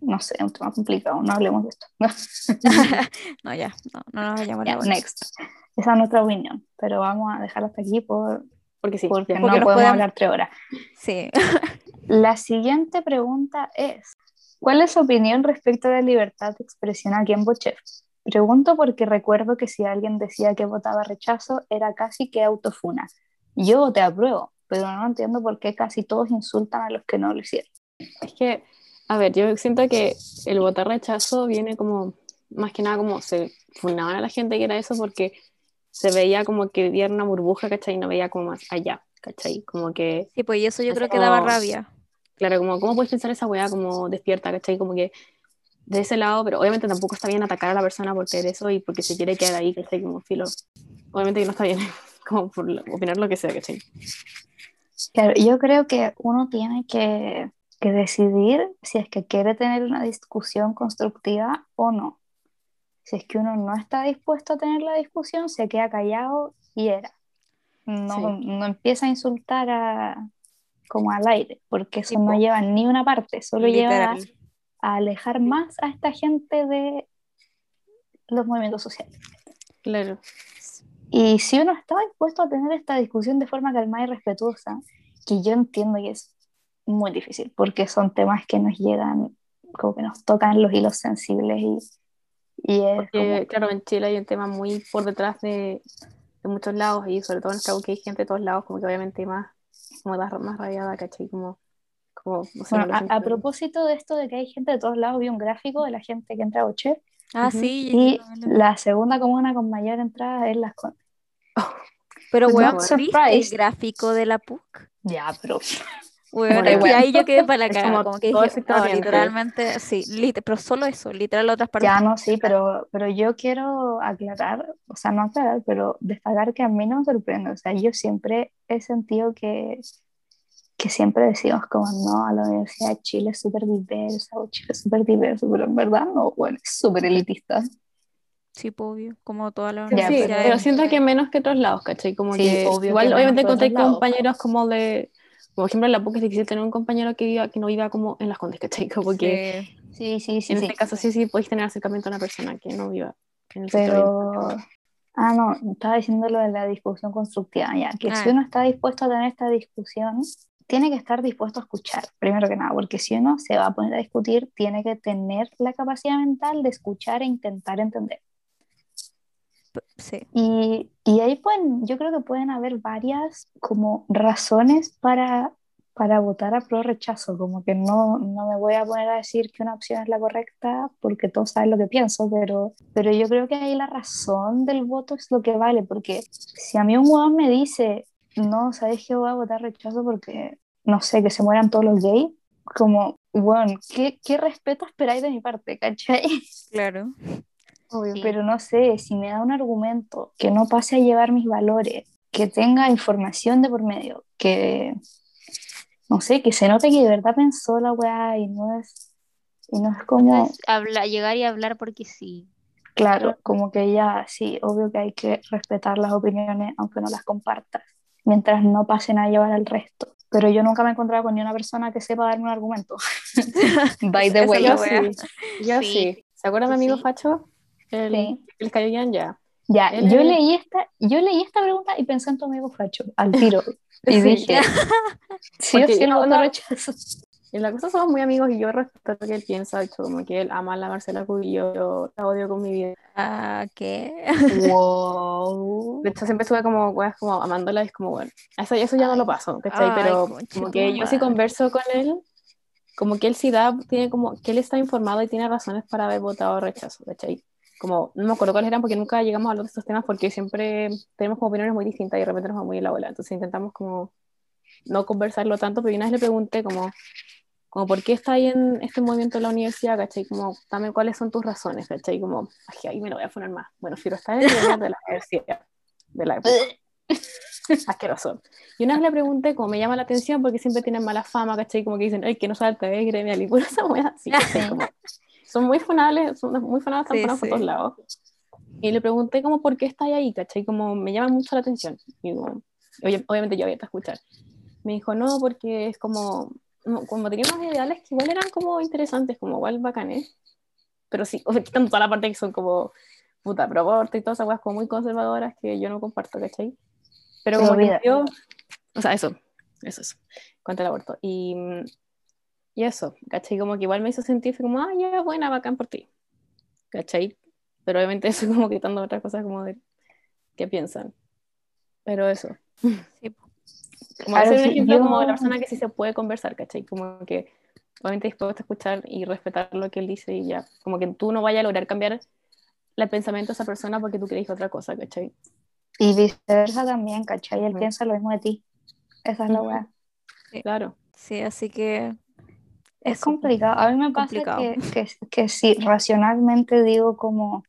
no sé, es un tema complicado, no hablemos de esto. No, ya, no, no nos vayamos Ya, next. Esa es nuestra opinión, pero vamos a dejarlo hasta aquí por, Porque sí, porque no Porque nos podemos hablar tres horas. Sí. La siguiente pregunta es, ¿cuál es su opinión respecto a la libertad de expresión aquí en Bochef? Pregunto porque recuerdo que si alguien decía que votaba rechazo, era casi que autofuna. Yo voté apruebo, pero no entiendo por qué casi todos insultan a los que no lo hicieron. Es que, a ver, yo siento que el votar rechazo viene como, más que nada como se fundaban a la gente que era eso porque se veía como que vivía en una burbuja, ¿cachai? Y no veía como más allá. ¿cachai? Como que, Sí, pues y eso yo creo que daba rabia. claro, como, ¿cómo puedes pensar esa weá como despierta, ¿cachai? Como que de ese lado, pero obviamente tampoco está bien atacar a la persona por querer eso y porque se quiere quedar ahí, ¿cachai? Como filo. Obviamente que no está bien, como por lo- opinar lo que sea, ¿cachai? Claro, yo creo que uno tiene que, que decidir si es que quiere tener una discusión constructiva o no. Si es que uno no está dispuesto a tener la discusión, se queda callado y era. No, no empieza a insultar a, como al aire, porque eso Sí, no lleva ni una parte, solo lleva a, a alejar más a esta gente de los movimientos sociales. Claro. Y si uno está dispuesto a tener esta discusión de forma calmada y respetuosa, que yo entiendo que es muy difícil, porque son temas que nos llegan, como que nos tocan los hilos sensibles y, y es Porque, claro, en Chile hay un tema muy por detrás de, de muchos lados y sobre todo en Cabo que hay gente de todos lados, como que obviamente hay más, como más, más rayada, ¿cachai? Como, como, no sé, Bueno, a, a propósito de esto de que hay gente de todos lados, vi un gráfico de la gente que entra a Bocher Ah, Ujú. sí. y la segunda comuna con mayor entrada es Las Condes. Pero, Not weón, ¿viste el gráfico de la PUC? Ya, pero Que que weón. ahí yo quedé para la cara, como como que dije, no, literalmente, sí, lit- pero solo eso, literal otras partes. ya no, sí, pero, pero yo quiero aclarar, o sea, no aclarar, pero destacar que a mí no me sorprende, o sea, yo siempre he sentido que, que siempre decimos como, no, la Universidad de Chile es súper diversa, o Chile es súper diverso, pero en verdad no, bueno, es súper elitista. Sí, pues, obvio, como todas las sí, universidades. pero siento que menos que otros lados, ¿cachai? Como Sí, que obvio igual obviamente que otros encontré lados. compañeros como de, por ejemplo en la PUC es difícil tener un compañero que viva, que no viva como en las Condes, ¿cachai? Como que Sí. Sí, sí, sí, en este caso sí, sí podéis tener acercamiento a una persona que no viva en el pero... Ah, no, estaba diciendo lo de la discusión constructiva, ya, que si Ah. uno está dispuesto a tener esta discusión, tiene que estar dispuesto a escuchar, primero que nada, porque si uno se va a poner a discutir, tiene que tener la capacidad mental de escuchar e intentar entender. Sí. Y, y ahí pueden, yo creo que pueden haber varias como razones para, para votar a pro rechazo, como que no, no me voy a poner a decir que una opción es la correcta porque todos saben lo que pienso, pero, pero yo creo que ahí la razón del voto es lo que vale, porque si a mí un huevón me dice, no, ¿sabes que voy a votar rechazo porque, no sé, que se mueran todos los gays? Como, bueno, ¿qué, qué respeto esperáis de mi parte, cachai? Claro. Obvio. Sí. Pero no sé, si me da un argumento que no pase a llevar mis valores, que tenga información de por medio, que no sé, que se note que de verdad pensó la weá y no es, y no es como, Entonces, habla- llegar y hablar porque sí. claro, como que ya, sí, obvio que hay que respetar las opiniones aunque no las compartas, mientras no pasen a llevar al resto. Pero yo nunca me he encontrado con ni una persona que sepa darme un argumento. By the way. es Yo sí, yo Sí. sí. ¿Se acuerdan mi amigo Sí. Facho? El, Sí. el cayó ya. Ya, Él yo leí esta, yo leí esta pregunta y pensé en tu amigo Facho, al tiro. Y Sí. dije, sí o sí el voto no- rechazo. Y la cosa somos muy amigos y yo respeto lo que él piensa, de hecho, como que él ama a la Marcela y yo, la odio con mi vida. Ah, ¿qué? Wow. De hecho, siempre estuve como, weas, como amándola y es como, bueno, eso, eso ya no lo paso, ¿cachai? Ay, Pero como que yo sí converso con él, como que él sí da, tiene como, que él está informado y tiene razones para haber votado rechazo, ¿cachai? Como, no me acuerdo cuáles eran porque nunca llegamos a hablar de estos temas porque siempre tenemos como opiniones muy distintas y de repente nos va muy en la bola, entonces intentamos como no conversarlo tanto, pero una vez le pregunté como, como ¿por qué está ahí en este movimiento de la universidad, cachai? Como, dame cuáles son tus razones, cachai? Como, ay, ahí me lo voy a poner más. Bueno, Firo, está en el de la universidad, de la época. Asqueroso. Y una vez le pregunté, como me llama la atención, porque siempre tienen mala fama, ¿cachai? Como que dicen, ay, que no salta, es gremial, y pura esa así. Como, son muy funables, son muy funables, están Sí, por sí. todos lados. Y le pregunté como, ¿por qué está ahí, cachai? Como, me llama mucho la atención. Y como, obviamente yo abierta a escuchar. Me dijo, no, porque es como, como tenía unos ideales que igual eran como interesantes, como igual bacanes. Pero sí, o sea, quitando toda la parte que son como, puta, pro aborto y todas esas weas como muy conservadoras que yo no comparto, ¿cachai? Pero como que yo, o sea, eso, eso es, contra el aborto. Y, mm, y eso, ¿cachai? Como que igual me hizo sentir como, ah, ya, buena, bacán por ti, ¿cachai? Pero obviamente eso como quitando otras cosas como de qué piensan. Pero eso. Sí. Como Claro, ser un sí, ejemplo como de yo- la persona que sí se puede conversar, ¿cachai? Como que obviamente dispuesto a escuchar y respetar lo que él dice y ya. Como que tú no vayas a lograr cambiar el pensamiento de esa persona porque tú crees otra cosa, ¿cachai? Y viceversa también, ¿cachai? Él piensa lo mismo de ti. Esa es la Ujú. weá. Claro. Sí, así que Es complicado. A mí me pasa que, que, que si racionalmente digo como,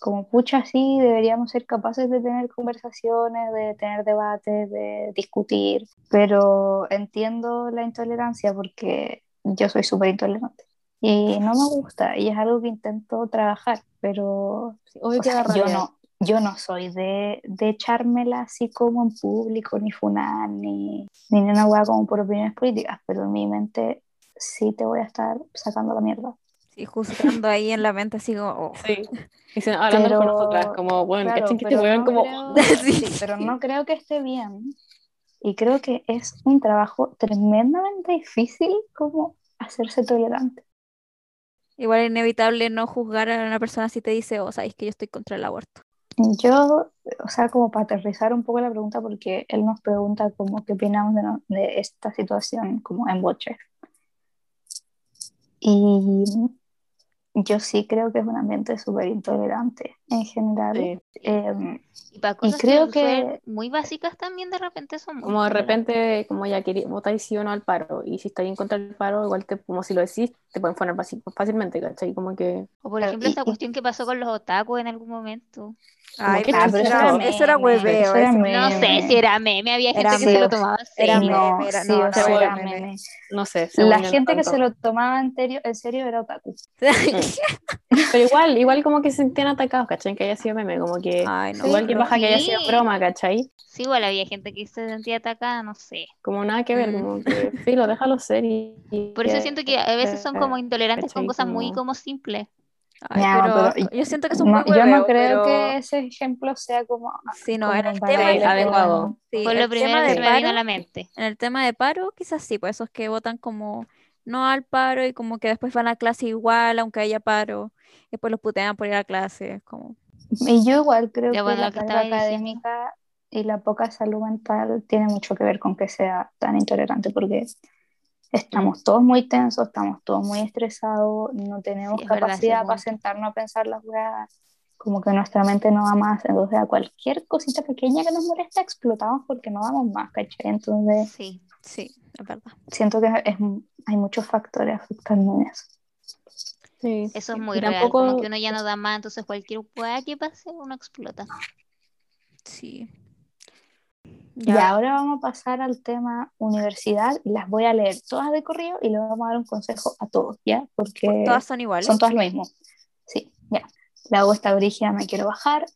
como pucha, sí, deberíamos ser capaces de tener conversaciones, de tener debates, de discutir, pero entiendo la intolerancia porque yo soy súper intolerante y no me gusta y es algo que intento trabajar, pero obvio que sea, yo no, yo no soy de, de echármela así como en público, ni funar, ni, ni una hueá como por opiniones políticas, pero en mi mente sí te voy a estar sacando la mierda. sí, juzgando ahí en la mente así como, oh, Sí. Dicen, hablando con Pero- nosotras, como, bueno, Claro, que pero weón no como. creo- Sí. sí, pero no creo que esté bien. Y creo que es un trabajo tremendamente difícil como hacerse tolerante. igual es inevitable no juzgar a una persona si te dice, oh, sabéis que yo estoy contra el aborto. Yo, o sea, como para aterrizar un poco la pregunta, porque él nos pregunta como qué opinamos de, no- de esta situación como en Boche. Y yo sí creo que es un ambiente súper intolerante en general. Sí. Em, Y para cosas creo que que- muy básicas también de repente son muy Como de repente, como ya querí, votáis sí o no al paro, y si estáis en contra del paro, igual te, como si lo decís, te pueden poner fácil- fácilmente, ¿cachai? Como que, O por ejemplo y- esa y- cuestión que pasó con los otakus en algún momento. Ay, pero Ah, eso era, era eso era meme, hueveo. eso era meme. No sé si era meme, había gente Era que se meme. lo tomaba en Era serio. no, meme, era- sí, no, o no, sea, era era meme. meme. no sé. La no gente que se lo tomaba en serio, en serio era otaku. Pero igual, igual como que se sentían atacados, Que haya sido meme, como que, Ay, no. igual que pero- baja que haya sido sí. broma, ¿cachai? Sí, igual había gente que se sentía atacada, no sé. Como nada que ver, Mm. como que, filo, déjalo ser y... y- Por eso siento que a veces son como intolerantes con cosas muy Como- simples. Ay, pero, pero yo siento que son No, muy yo no creo pero- que ese ejemplo sea como, Sí, no, como en el tema Sí, de adecuado. sí, Fue lo primero que de se me vino a la mente. En el tema de paro, quizás sí, pues esos que votan como no al paro y como que después van a clase igual, aunque haya paro, y después los putean por ir a clase, como... Y yo igual creo Ya, que bueno, la que carga estaba diciendo. académica y la poca salud mental tiene mucho que ver con que sea tan intolerante, porque estamos todos muy tensos, estamos todos muy estresados, no tenemos Sí, verdad capacidad para sentarnos a pensar las weas, como que nuestra mente no va más, entonces a cualquier cosita pequeña que nos molesta explotamos porque no vamos más, ¿cachai? Entonces Sí. Sí, es verdad. siento que es- hay muchos factores afectando en eso. Sí. Eso es Y muy real, tampoco- como que uno ya no da más, entonces cualquier hueá que pase, uno explota. Sí. Y ahora vamos a pasar al tema universidad y las voy a leer todas de corrido y le vamos a dar un consejo a todos, ¿ya? Porque Todas son iguales. son todas lo mismo. Sí, ya. La hago esta brígida, me quiero bajar.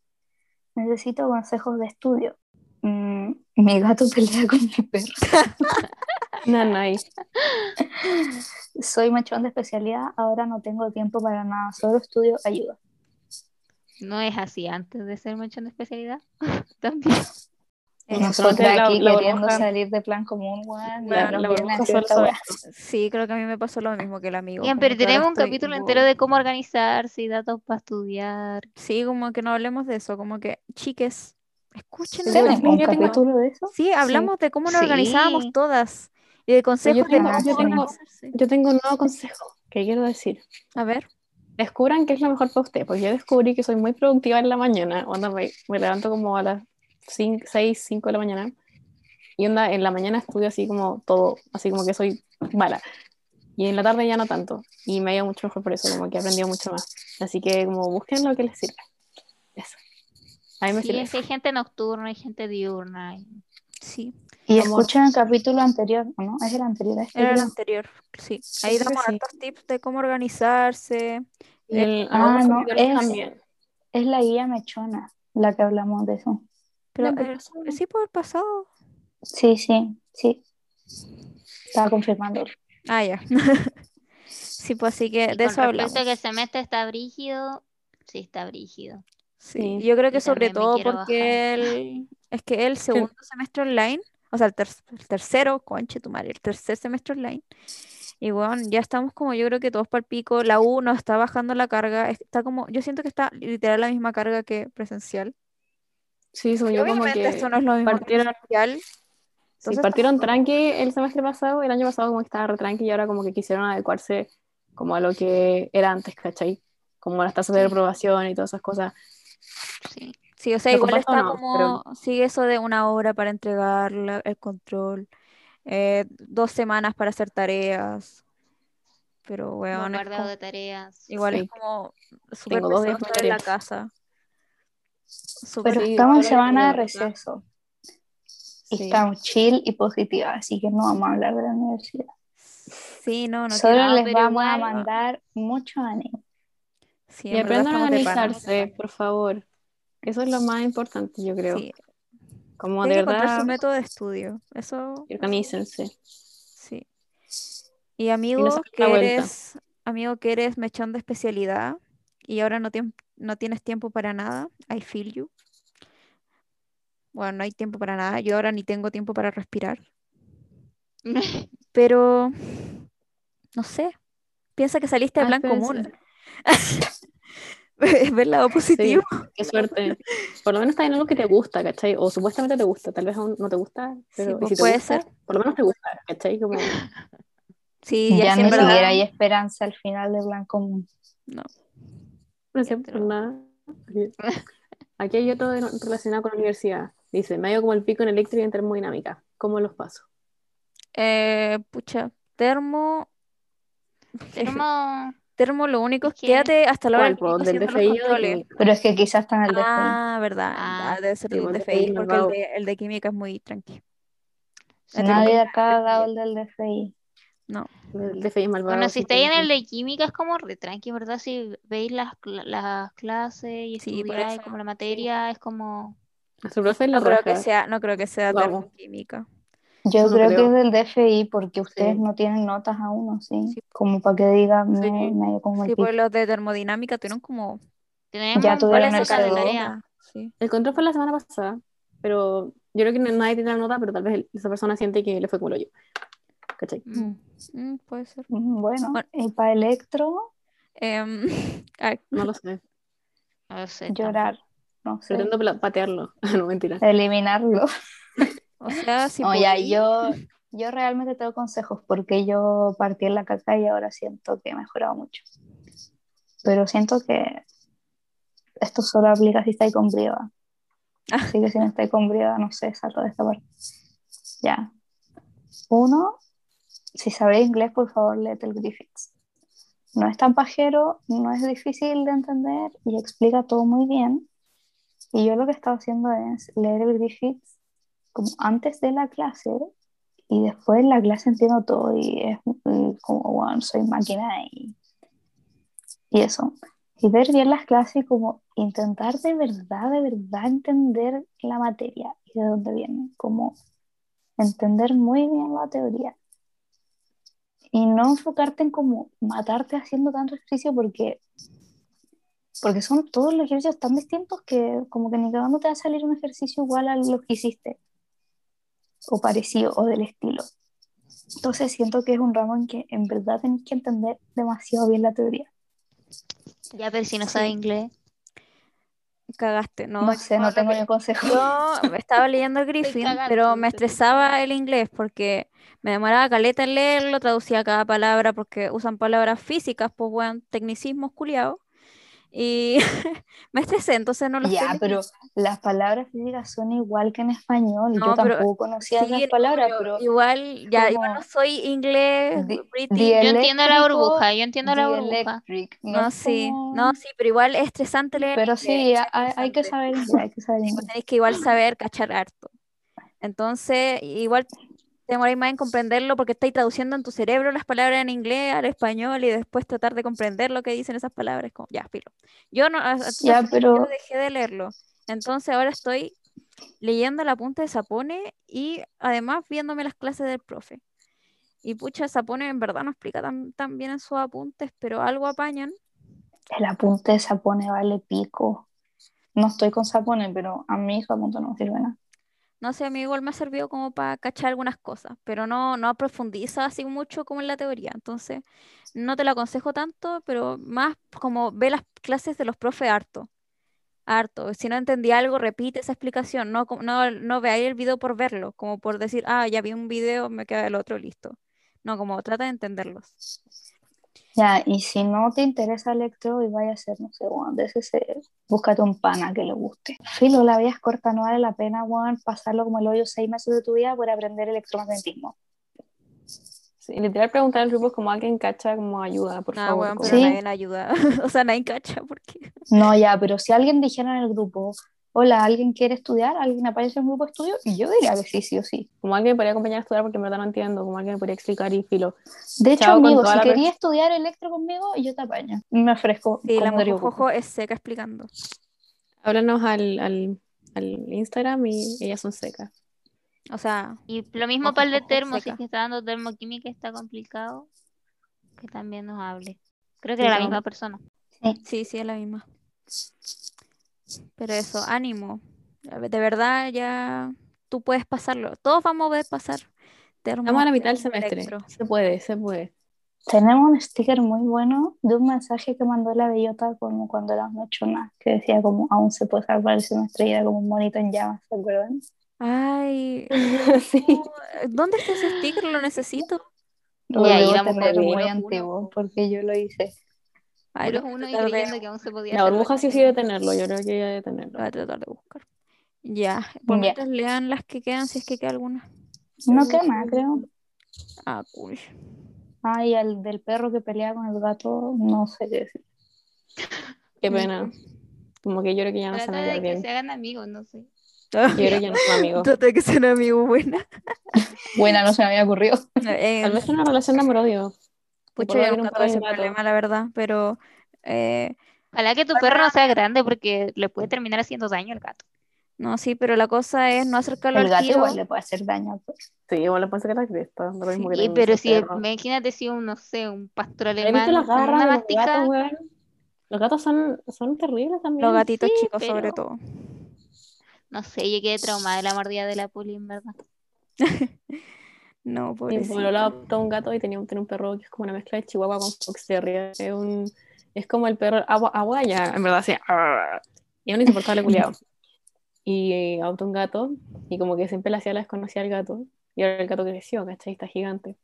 Necesito consejos de estudio. Mm, mi gato pelea con mi perro. Nanay. Soy machón de especialidad, ahora no tengo tiempo para nada, solo estudio ayuda. No es así antes de ser manchón de especialidad. También. Nosotros aquí la queriendo burbuja- salir de plan común, weón. Sí, creo que a mí me pasó lo mismo que el amigo. Bien, pero tenemos un estoy capítulo como- entero de cómo organizarse y datos para estudiar. Sí, como que no hablemos de eso, como que, chiques, escuchen. Sí, ¿Tenemos un tengo- capítulo de eso? Sí, hablamos de cómo nos organizábamos todas y de consejos de tengo- yo tengo-. Yo tengo un nuevo consejo que quiero decir. A ver, Descubran qué es lo mejor para usted, porque yo descubrí que soy muy productiva en la mañana, onda me, me levanto como a las 6, 5 de la mañana, y onda en la mañana estudio así como todo, así como que soy mala, y en la tarde ya no tanto, y me ha ido mucho mejor por eso, como que he aprendido mucho más, así que como busquen lo que les sirve, eso, a mí me Sí, sirve que hay gente nocturna, hay gente diurna. y- sí, Y Como- escuchen el capítulo anterior, ¿o ¿no? Es el anterior este. era el anterior, sí. Ahí que damos sí. hartos tips de cómo organizarse. el, Ah, algunos no, es- también, Es la guía mechona la que hablamos de eso. Pero, sí, por el pasado. Sí, sí, sí. Estaba confirmando. Ah, ya. sí, pues así que y de con eso hablamos. que el semestre está brígido, sí está brígido. Sí, Sí. yo creo que sobre todo porque el, es que el segundo semestre online, o sea, el, ter- el tercero, conche tu madre, el tercer semestre online, y bueno, ya estamos como yo creo que todos para el pico, la U nos está bajando la carga, está como, yo siento que está literal la misma carga que presencial. Sí, según Y yo como que esto no es lo mismo que partieron-. Sí, partieron tranqui el semestre pasado, el año pasado como que estaba re tranqui y ahora como que quisieron adecuarse como a lo que era antes, ¿cachai? Como las tasas de Sí. reprobación y todas esas cosas. Sí. Sí, o sea, Lo igual está no, como, sigue eso de una hora para entregar la- el control, eh, dos semanas para hacer tareas, pero weón, como- de tareas. igual es Sí. como súper en la casa. Pero estamos en semana de receso. Y Sí. estamos chill y positiva, así que no vamos a hablar de la universidad. Sí, no, no Solo les vamos a mandar mucho ánimo. sí, Y en verdad aprendan a organizarse, por favor. Eso es lo más importante, yo creo. Sí, Como tienen de que encontrar su verdad, método de estudio. Eso, y organícense. sí. Y amigo, que eres, amigo que eres mechón de especialidad y ahora no, no tienes tiempo para nada, I feel you. Bueno, no hay tiempo para nada. Yo ahora ni tengo tiempo para respirar. Pero, no sé. Piensa que saliste de Ah, plan común. Es ver lado positivo. Qué suerte. Por lo menos está en algo que te gusta, ¿cachai? O supuestamente te gusta, tal vez aún no te gusta, pero y pues si te puede gusta, ser. por lo menos te gusta, ¿cachai? Como, Sí, ya, ya sí, siquiera hay esperanza al final de plan común. No. No sé, por nada. Aquí- hay otro relacionado con la universidad. Dice, medio como el pico en eléctrica y en termodinámica. ¿Cómo los paso? Eh, pucha, termo. Tenemos. Termo, lo único Es quédate hasta la hora del pico DFI de? Pero es que quizás están en el DFI. Ah, verdad. Ah, debe ser sí, del pues, DFI, porque el de, el de química es muy tranqui. Este Nadie acá ha dado el del DFI. No. El DFI es malvado. Bueno, si estáis en el de química es como re tranqui, ¿verdad? Si veis las, las clases y Sí, estudiáis como la sí. materia, es como. Es la No creo que sea, no creo que sea termoquímica. Yo No creo, que es del DFI porque ustedes Sí. no tienen notas aún, ¿o ¿sí? Sí. Como para que digan Sí. me- medio como el Sí, pues los de termodinámica tuvieron como. Ya tuvieron de el cosas de C2. tarea. Sí. El control fue la semana pasada, pero yo creo que nadie tiene la nota, pero tal vez esa persona siente que le fue como lo yo. ¿Cachai? Mm. Mm, puede ser. Bueno, Bueno. y para electro, ay, No lo sé. No lo sé. llorar. No sé. Pretendo patearlo. no, mentira. Eliminarlo. o sea, si No, ya, yo, yo realmente tengo consejos porque yo partí en la caca y ahora siento que he mejorado mucho. Pero siento que esto solo aplica si estáis con brieva. Así que si no estáis con brieva, no sé, salto de esta parte. Ya. Uno, si sabéis inglés, por favor, leed el Griffiths. No es tan pajero, no es difícil de entender y explica todo muy bien. Y yo lo que he estado haciendo es leer el Griffiths como antes de la clase y después en la clase entiendo todo y es y como, bueno, soy máquina y, y eso. Y ver bien las clases y como intentar de verdad, de verdad entender la materia y de dónde viene, como entender muy bien la teoría. Y no enfocarte en como matarte haciendo tanto ejercicio porque porque son todos los ejercicios tan distintos que como que ni cagando te va a salir un ejercicio igual a lo que hiciste o parecido o del estilo. Entonces siento que es un ramo en que en verdad tenés que entender demasiado bien la teoría. Ya, pero si no Sí. sabe inglés. Cagaste, ¿no? No, sé, Yo no tengo que- ni un consejo. Yo estaba leyendo el Griffin, cagando, pero me estresaba el inglés porque me demoraba caleta en leerlo, traducía cada palabra porque usan palabras físicas, pues bueno, tecnicismos culiados. Y me estresé, entonces no lo Ya, estoy pero las palabras físicas son igual que en español. No, Yo pero- tampoco conocía Sí, esas no, palabras, yo pero igual, ya, igual no soy inglés, di- Yo entiendo la burbuja, yo entiendo la burbuja. no, no, sí, como- no, sí, pero igual es estresante leer Pero inglés, sí, hay, hay que saber inglés, hay que saber inglés. tenéis que igual saber cachar harto. Entonces, igual te demoráis más en comprenderlo porque estáis traduciendo en tu cerebro las palabras en inglés al español y después tratar de comprender lo que dicen esas palabras. Como, ya, filo. Yo no, a- a- Ya, pero dejé de leerlo. Entonces ahora estoy leyendo la punta de Sapone y además viéndome las clases del profe. Y pucha, Sapone en verdad no explica tan, tan bien en sus apuntes, pero algo apañan. el apunte de Sapone vale pico. No estoy con Sapone, pero a mí su apunte no me sirve nada. No sé, a mí igual me ha servido como para cachar algunas cosas, pero no, no profundiza así mucho como en la teoría. Entonces, no te lo aconsejo tanto, pero más como ve las clases de los profes harto. Harto. Si no entendí algo, repite esa explicación. No, no, no veáis el video por verlo, como por decir, ah, ya vi un video, me queda el otro, listo. No, como trata de entenderlos. Ya, y si no te interesa electro y vaya a ser, no sé, weón, de ese se- búscate un pana que le guste. Filo, la vida es corta, no vale la pena, weón, pasarlo como el hoyo seis meses de tu vida por aprender electromagnetismo. Sí, literal preguntar al grupo es como alguien cacha como ayuda, por No, favor. weón, como- pero Sí. nadie la ayuda. o sea, nadie cacha porque. No, ya, pero si alguien dijera en el grupo, hola, ¿alguien quiere estudiar? ¿Alguien aparece en un grupo de estudio? Y yo diría que sí, sí o sí. Como alguien me podría acompañar a estudiar porque en verdad no entiendo, como alguien me podría explicar y filo. De hecho, Chao amigo, si la querías estudiar electro conmigo, yo te apaño. Me ofrezco Sí, la mojojojo es seca explicando. Háblanos al, al, al Instagram y ellas son secas. O sea, Y lo mismo Ojo, para el de termo, si es que está dando termoquímica está complicado, que también nos hable. Creo Sí, que era la misma persona. sí, sí, es la misma. Pero eso, ánimo. De verdad, ya tú puedes pasarlo. Todos vamos a poder pasar. termo, Estamos a la mitad del semestre. electro. Se puede, se puede. Tenemos un sticker muy bueno de un mensaje que mandó la bellota como cuando éramos mechonas, que decía como aún se puede salvar el semestre y era como un monito en llamas, ¿se acuerdan? Ay, sí. ¿dónde está ese sticker? Lo necesito. Lo Y ahí vamos tener con muy antiguo porque yo lo hice. Ay, Puros lo voy a uno y de- creyendo que aún se podía La burbuja sí sí debe tenerlo, yo creo que ella debe lo tenerlo. voy a tratar de buscar. Ya, por Ya. mientras lean las que quedan, si es que queda alguna. No queda más, creo. Ah, cool. Ay, el del perro que pelea con el gato, no sé qué decir. Qué pena. Como que yo creo que ya no se me de ve que bien. se hagan amigos, no sé. Yo creo que ya no son amigos. Trata de que sean amigos buena. Buena, no se me había ocurrido. Eh, Tal vez una relación de amor-odio. Pucha, yo haber un nunca tuve ese gato. problema, la verdad, pero eh, Ojalá que tu perro no sea grande porque le puede terminar haciendo daño al gato. no, sí, pero la cosa es no acercarlo El al gato tiro. igual le puede hacer daño. pues. Sí, igual le puede sacar la cresta. Lo mismo que Y, tengo pero si perro. imagínate si un, no sé, un pastor ¿Has visto alemán las garras una los gatos, weón? Los gatos son, son terribles también. Los gatitos sí, chicos, sobre pero- todo. no sé, yo quedé traumada de la mordida de la poli, en verdad. No, Mi pobrecito. pueblo adoptó un gato y tenía un, tiene un perro que es como una mezcla de chihuahua con fox terrier. Es, un, es como el perro agua, aguaya, en verdad. "Arr". Y es un insoportable culiado. Y eh, adoptó un gato y como que siempre le hacía la desconocida al gato. Y ahora el gato creció, ¿cachai? Está gigante.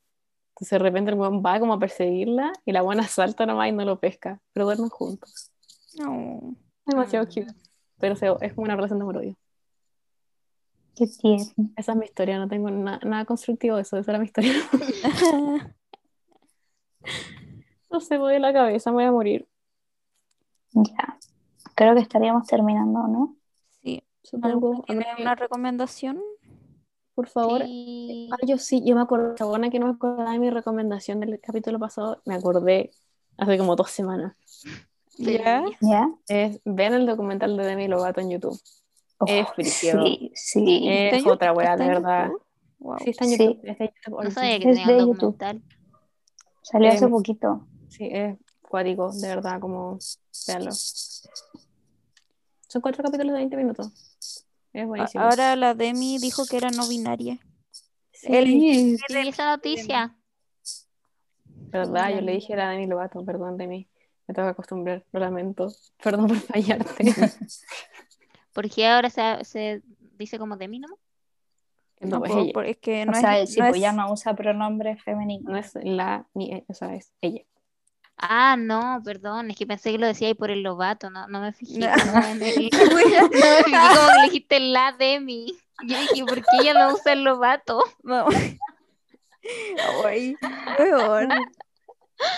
Entonces de repente el weón va como a perseguirla y la buena salta nomás y no lo pesca. Pero duermen juntos. No. Demasiado Mm. cute. Pero se- es como una relación de amor-odio. Qué tierno. Esa es mi historia, no tengo na- nada constructivo de eso, esa era mi historia. No se me voy de la cabeza, me voy a morir. Ya. Creo que estaríamos terminando, ¿no? sí. Supongo. ¿Alguno tiene ¿Alguna que- una recomendación? Por favor. Sí. Ah, yo sí, yo me acuerdo, chabona, que no me acordaba de mi recomendación del capítulo pasado, me acordé hace como dos semanas. ¿Ya? ¿Ya? Es, vean el documental de Demi Lovato en YouTube. Es Oh, sí, sí. ¿Está Es otra weá, ¿Está de verdad. Wow. Sí, está en Sí. YouTube. es de YouTube No original. sabía que Es tenía un de YouTube. documental. Salió hace poquito. Sí, es cuático, de verdad, como, véanlo. Son cuatro capítulos de 20 minutos. Es buenísimo. Ahora la Demi dijo que era no binaria. sí, Sí, esa noticia. verdad, yo le dije a Demi Lovato, perdón, Demi. Me tengo que acostumbrar, lo lamento. Perdón por fallarte. Porque ahora se, se dice como de mí, ¿no? No, No, es por- ella. por- es que O no sea, es, sí, no pues es- ya no usa pronombre femenino. No es la ni ella, o sea, es ella. Ah, no, perdón, es que pensé que lo decía ahí por el lobato, no, no me fijé No. como en el- no me fijé como que le dijiste la de mí. Yo dije, ¿por qué ella no usa el lobato? No. Ay, weón.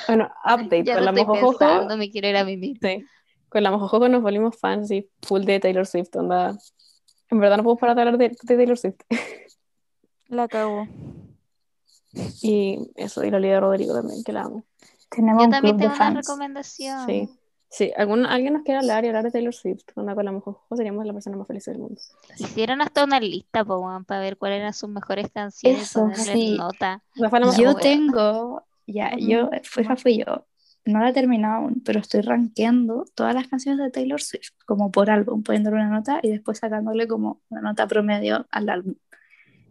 Bueno, update Ya lo la estoy mojojojo. pensando, me quiero ir a mimir. Sí. Con la mojojojo nos volvimos fans y full de Taylor Swift, onda. En verdad no podemos parar de hablar de, de Taylor Swift. La cagó. Y eso, y la Olivia Rodrigo también, que la amo. Tenemos Yo un también de tengo una recomendación. Sí. Sí, ¿algún, alguien nos quiere hablar y hablar de Taylor Swift. Onda con la mojojojo seríamos la persona más feliz del mundo. Hicieron hasta una lista, po, weón, para ver cuáles eran sus mejores canciones, Eso, sí. nota. Yo tengo, ya, yo, esa fui yo. No la he terminado aún, pero estoy rankeando todas las canciones de Taylor Swift, como por álbum, poniéndole una nota y después sacándole como una nota promedio al álbum.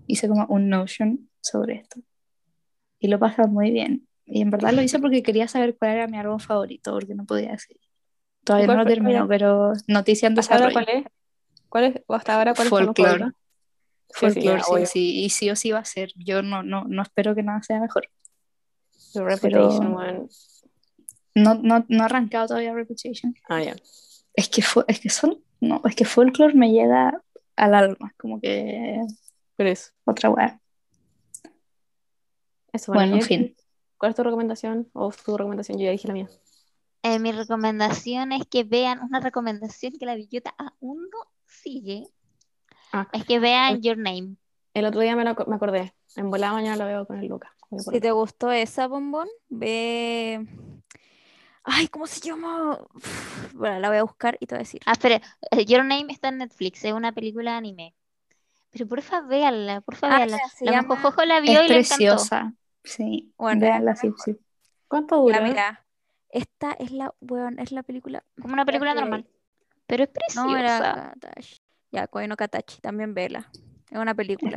Hice como un Notion sobre esto. Y lo pasé muy bien. Y en verdad lo hice porque quería saber cuál era mi álbum favorito, porque no podía decir. Todavía ¿Y no lo termino, pero noticia en ¿Hasta ahora desarrollo. cuál es? ¿Cuál es? o ¿Hasta ahora cuál es Folklore. favorito? Sí, sí, Folklore, sí, y sí o sí va a ser. Yo no, no, no espero que nada sea mejor. Pero-. No, no, no he arrancado todavía Reputation. Ah, ya. Es que, es que son, no, es que Folklore me llega al alma, como que Pero eso. otra weá. Eso, Bueno, en ¿y fin. ¿Cuál es tu recomendación? ¿O tu recomendación? Yo ya dije la mía. Eh, mi recomendación es que vean una recomendación que la billota aún no sigue. Ah. Es que vean Your Name. El otro día me, lo, me acordé. En volada mañana lo veo con el Luca. Voy por Si te gustó esa bombón, ve. Ay, ¿cómo se llama? Bueno, la voy a buscar y te voy a decir. Ah, espera, eh, Your Name está en Netflix, es una película de anime. Pero porfa, véanla, porfa, Ah, véanla. se La llama- la Es le encantó. preciosa. Sí, Bueno, véanla, sí, sí. ¿Cuánto dura? mira, esta es la, weón, es la película. Como una película que- normal. Pero es No, era preciosa. Katachi. Ya, Koi no Katachi, también vela. Es una película.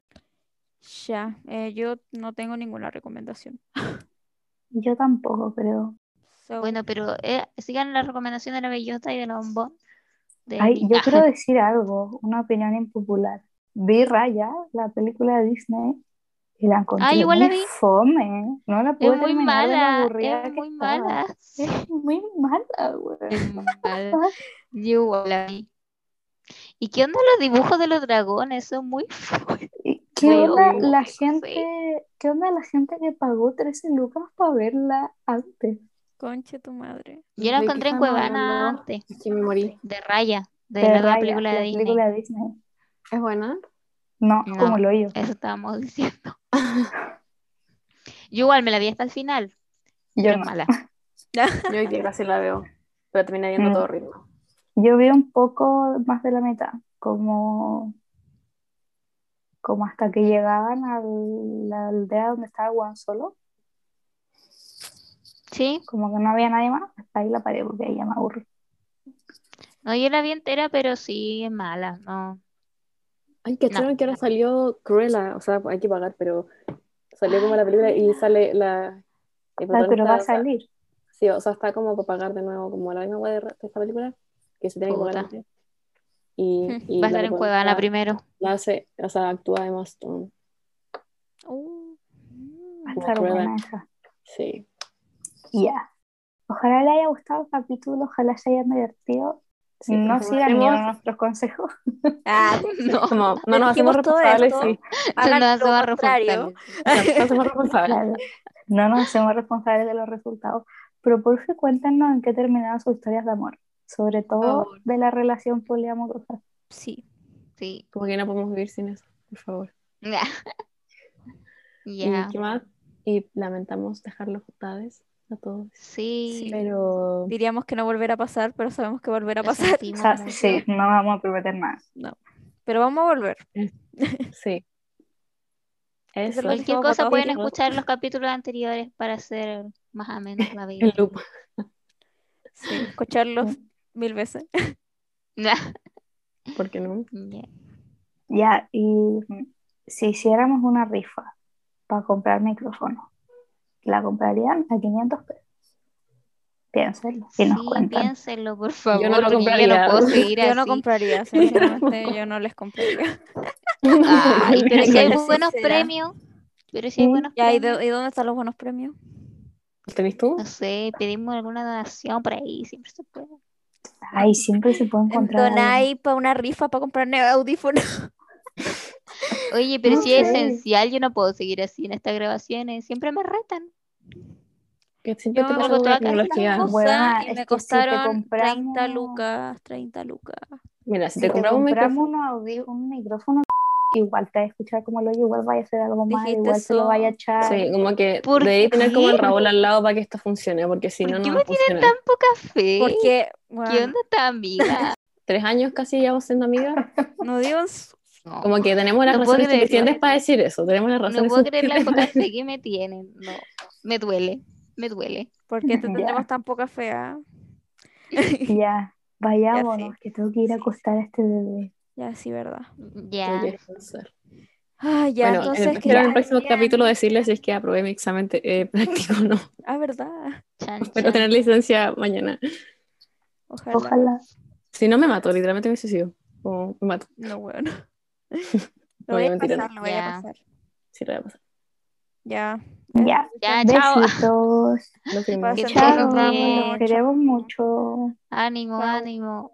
Ya, eh, yo no tengo ninguna recomendación. Yo tampoco creo. So, Bueno, pero eh, sigan la recomendación de la bellota y de la bombón. De Ay, yo quiero decir algo, una opinión impopular. Vi Raya, la película de Disney, y la encontré Ah, igual la muy vi. fome. No la pude Es muy mala, es que muy estaba. mala. Es muy mala, güey. es muy mala. Yo igual la vi. ¿Y qué onda los dibujos de los dragones? Son muy feos. ¿Y ¿Qué onda la gente, qué onda la gente que pagó 13 lucas para verla antes? Conche tu madre. Yo la ¿De qué encontré en Cuevana hablando? antes, Es que me morí. de Raya, de, De la nueva Raya, película de Disney. película de Disney. ¿Es buena? No, No. como lo oyo. Eso estábamos diciendo. Yo igual me la vi hasta el final, Yo no. mala. Yo hoy día casi la veo. Pero terminé viendo Mm. todo ritmo. Yo vi un poco más de la mitad, como, como hasta que llegaban a la aldea donde estaba Juan solo, Sí, como que no había nadie más, hasta ahí la paré porque ahí ya me aburrí. no, yo la vi entera, pero sí es mala, no. Ay, ¿cacharon que ahora salió Cruella? O sea, hay que pagar, pero salió como la película y sale la... el Ah, pero va a o sea, salir. Sí, o sea, está como para pagar de nuevo, como la misma wea de, de esta película, que se tiene que pagar antes. Y, y Va a estar en Cuevana primero. La hace, o sea, actúa Emma Stone. Uh, Va a estar buena esa. Sí. Ya. Ojalá le haya gustado el capítulo, ojalá se hayan divertido. Sí, no nos sigan nuestros consejos. Ah, No, Como, no nos hacemos responsables, sí. no lo hacemos responsables. No. Claro. No nos hacemos responsables de los resultados. Pero por favor, cuéntanos en qué terminaron sus historias de amor. Sobre todo de la relación poliamorosa. Sí. Sí. Como que no podemos vivir sin eso, por favor. Ya. ¿Y qué más? Y lamentamos dejarlos ustedes a todos. Sí. Pero Diríamos que no volverá a pasar, pero sabemos que volverá a pasar. O sentimos sea, sí, no vamos a prometer nada. Pero vamos a volver. sí. Eso. Cualquier cosa pueden escuchar los capítulos anteriores para hacer más o menos la vida. El loop. Sí, escucharlos mil veces. ¿Por qué no? Ya. Ya, y mm, si hiciéramos una rifa para comprar micrófono, ¿la comprarían a 500 pesos? Piénsenlo y nos Sí, cuentan. piénsenlo, por favor. Yo no lo porque yo compraría. no puedo seguir Yo no compraría, sinceramente, yo no les compraría. Ay, pero si hay buenos premios. Pero si hay Sí. buenos Ya, ¿y, premios. de- y dónde están los buenos premios? ¿Tenés tú? No sé, pedimos alguna donación por ahí, siempre se puede. Ay, siempre se puede encontrar. Donai para una rifa para comprarme audífonos. Oye, pero No si es sé. esencial, yo no puedo seguir así en estas grabaciones. Siempre me retan. Que siempre Yo te hago todas una tecnología. Buena, y es me costaron 30 compramos- lucas, 30 lucas. Mira, si Si te te compramos un compramos micrófono, un, micrófono, igual te vas a escuchar como lo oye, igual vaya a hacer algo más, Dijiste igual se lo vaya a echar. sí, como que ¿Por deberías tener como el qué? Raúl al lado para que esto funcione, porque si ¿Por no, qué no me tienen tan poca fe? Porque, ¿Qué bueno, onda esta amiga? Tres años casi llevamos siendo amigas, no su- No, como que tenemos las No razones suficientes para decir eso, tenemos las no razones puedo creer la poca fe que me tienen. No, me duele, me duele. ¿Por qué te tendremos tan poca fe? ah? Ya, vayámonos, sí. que tengo que ir a acostar a este bebé. Ya, sí, verdad. Ya. Ah, ya, bueno, entonces en, espero en el próximo capítulo decirles si es que aprobé mi examen eh, práctico o no. Ah, verdad. Chan, Espero chan. tener licencia mañana. Ojalá. Ojalá. Si no me mato, literalmente me suicido. O me mato. No, bueno. No, Lo voy a mentira, no. pasar, lo voy a pasar. Sí, lo voy a pasar. Ya. Ya. Ya, chao. Besitos. Chao. Los queremos mucho. Ánimo, Chao. ánimo.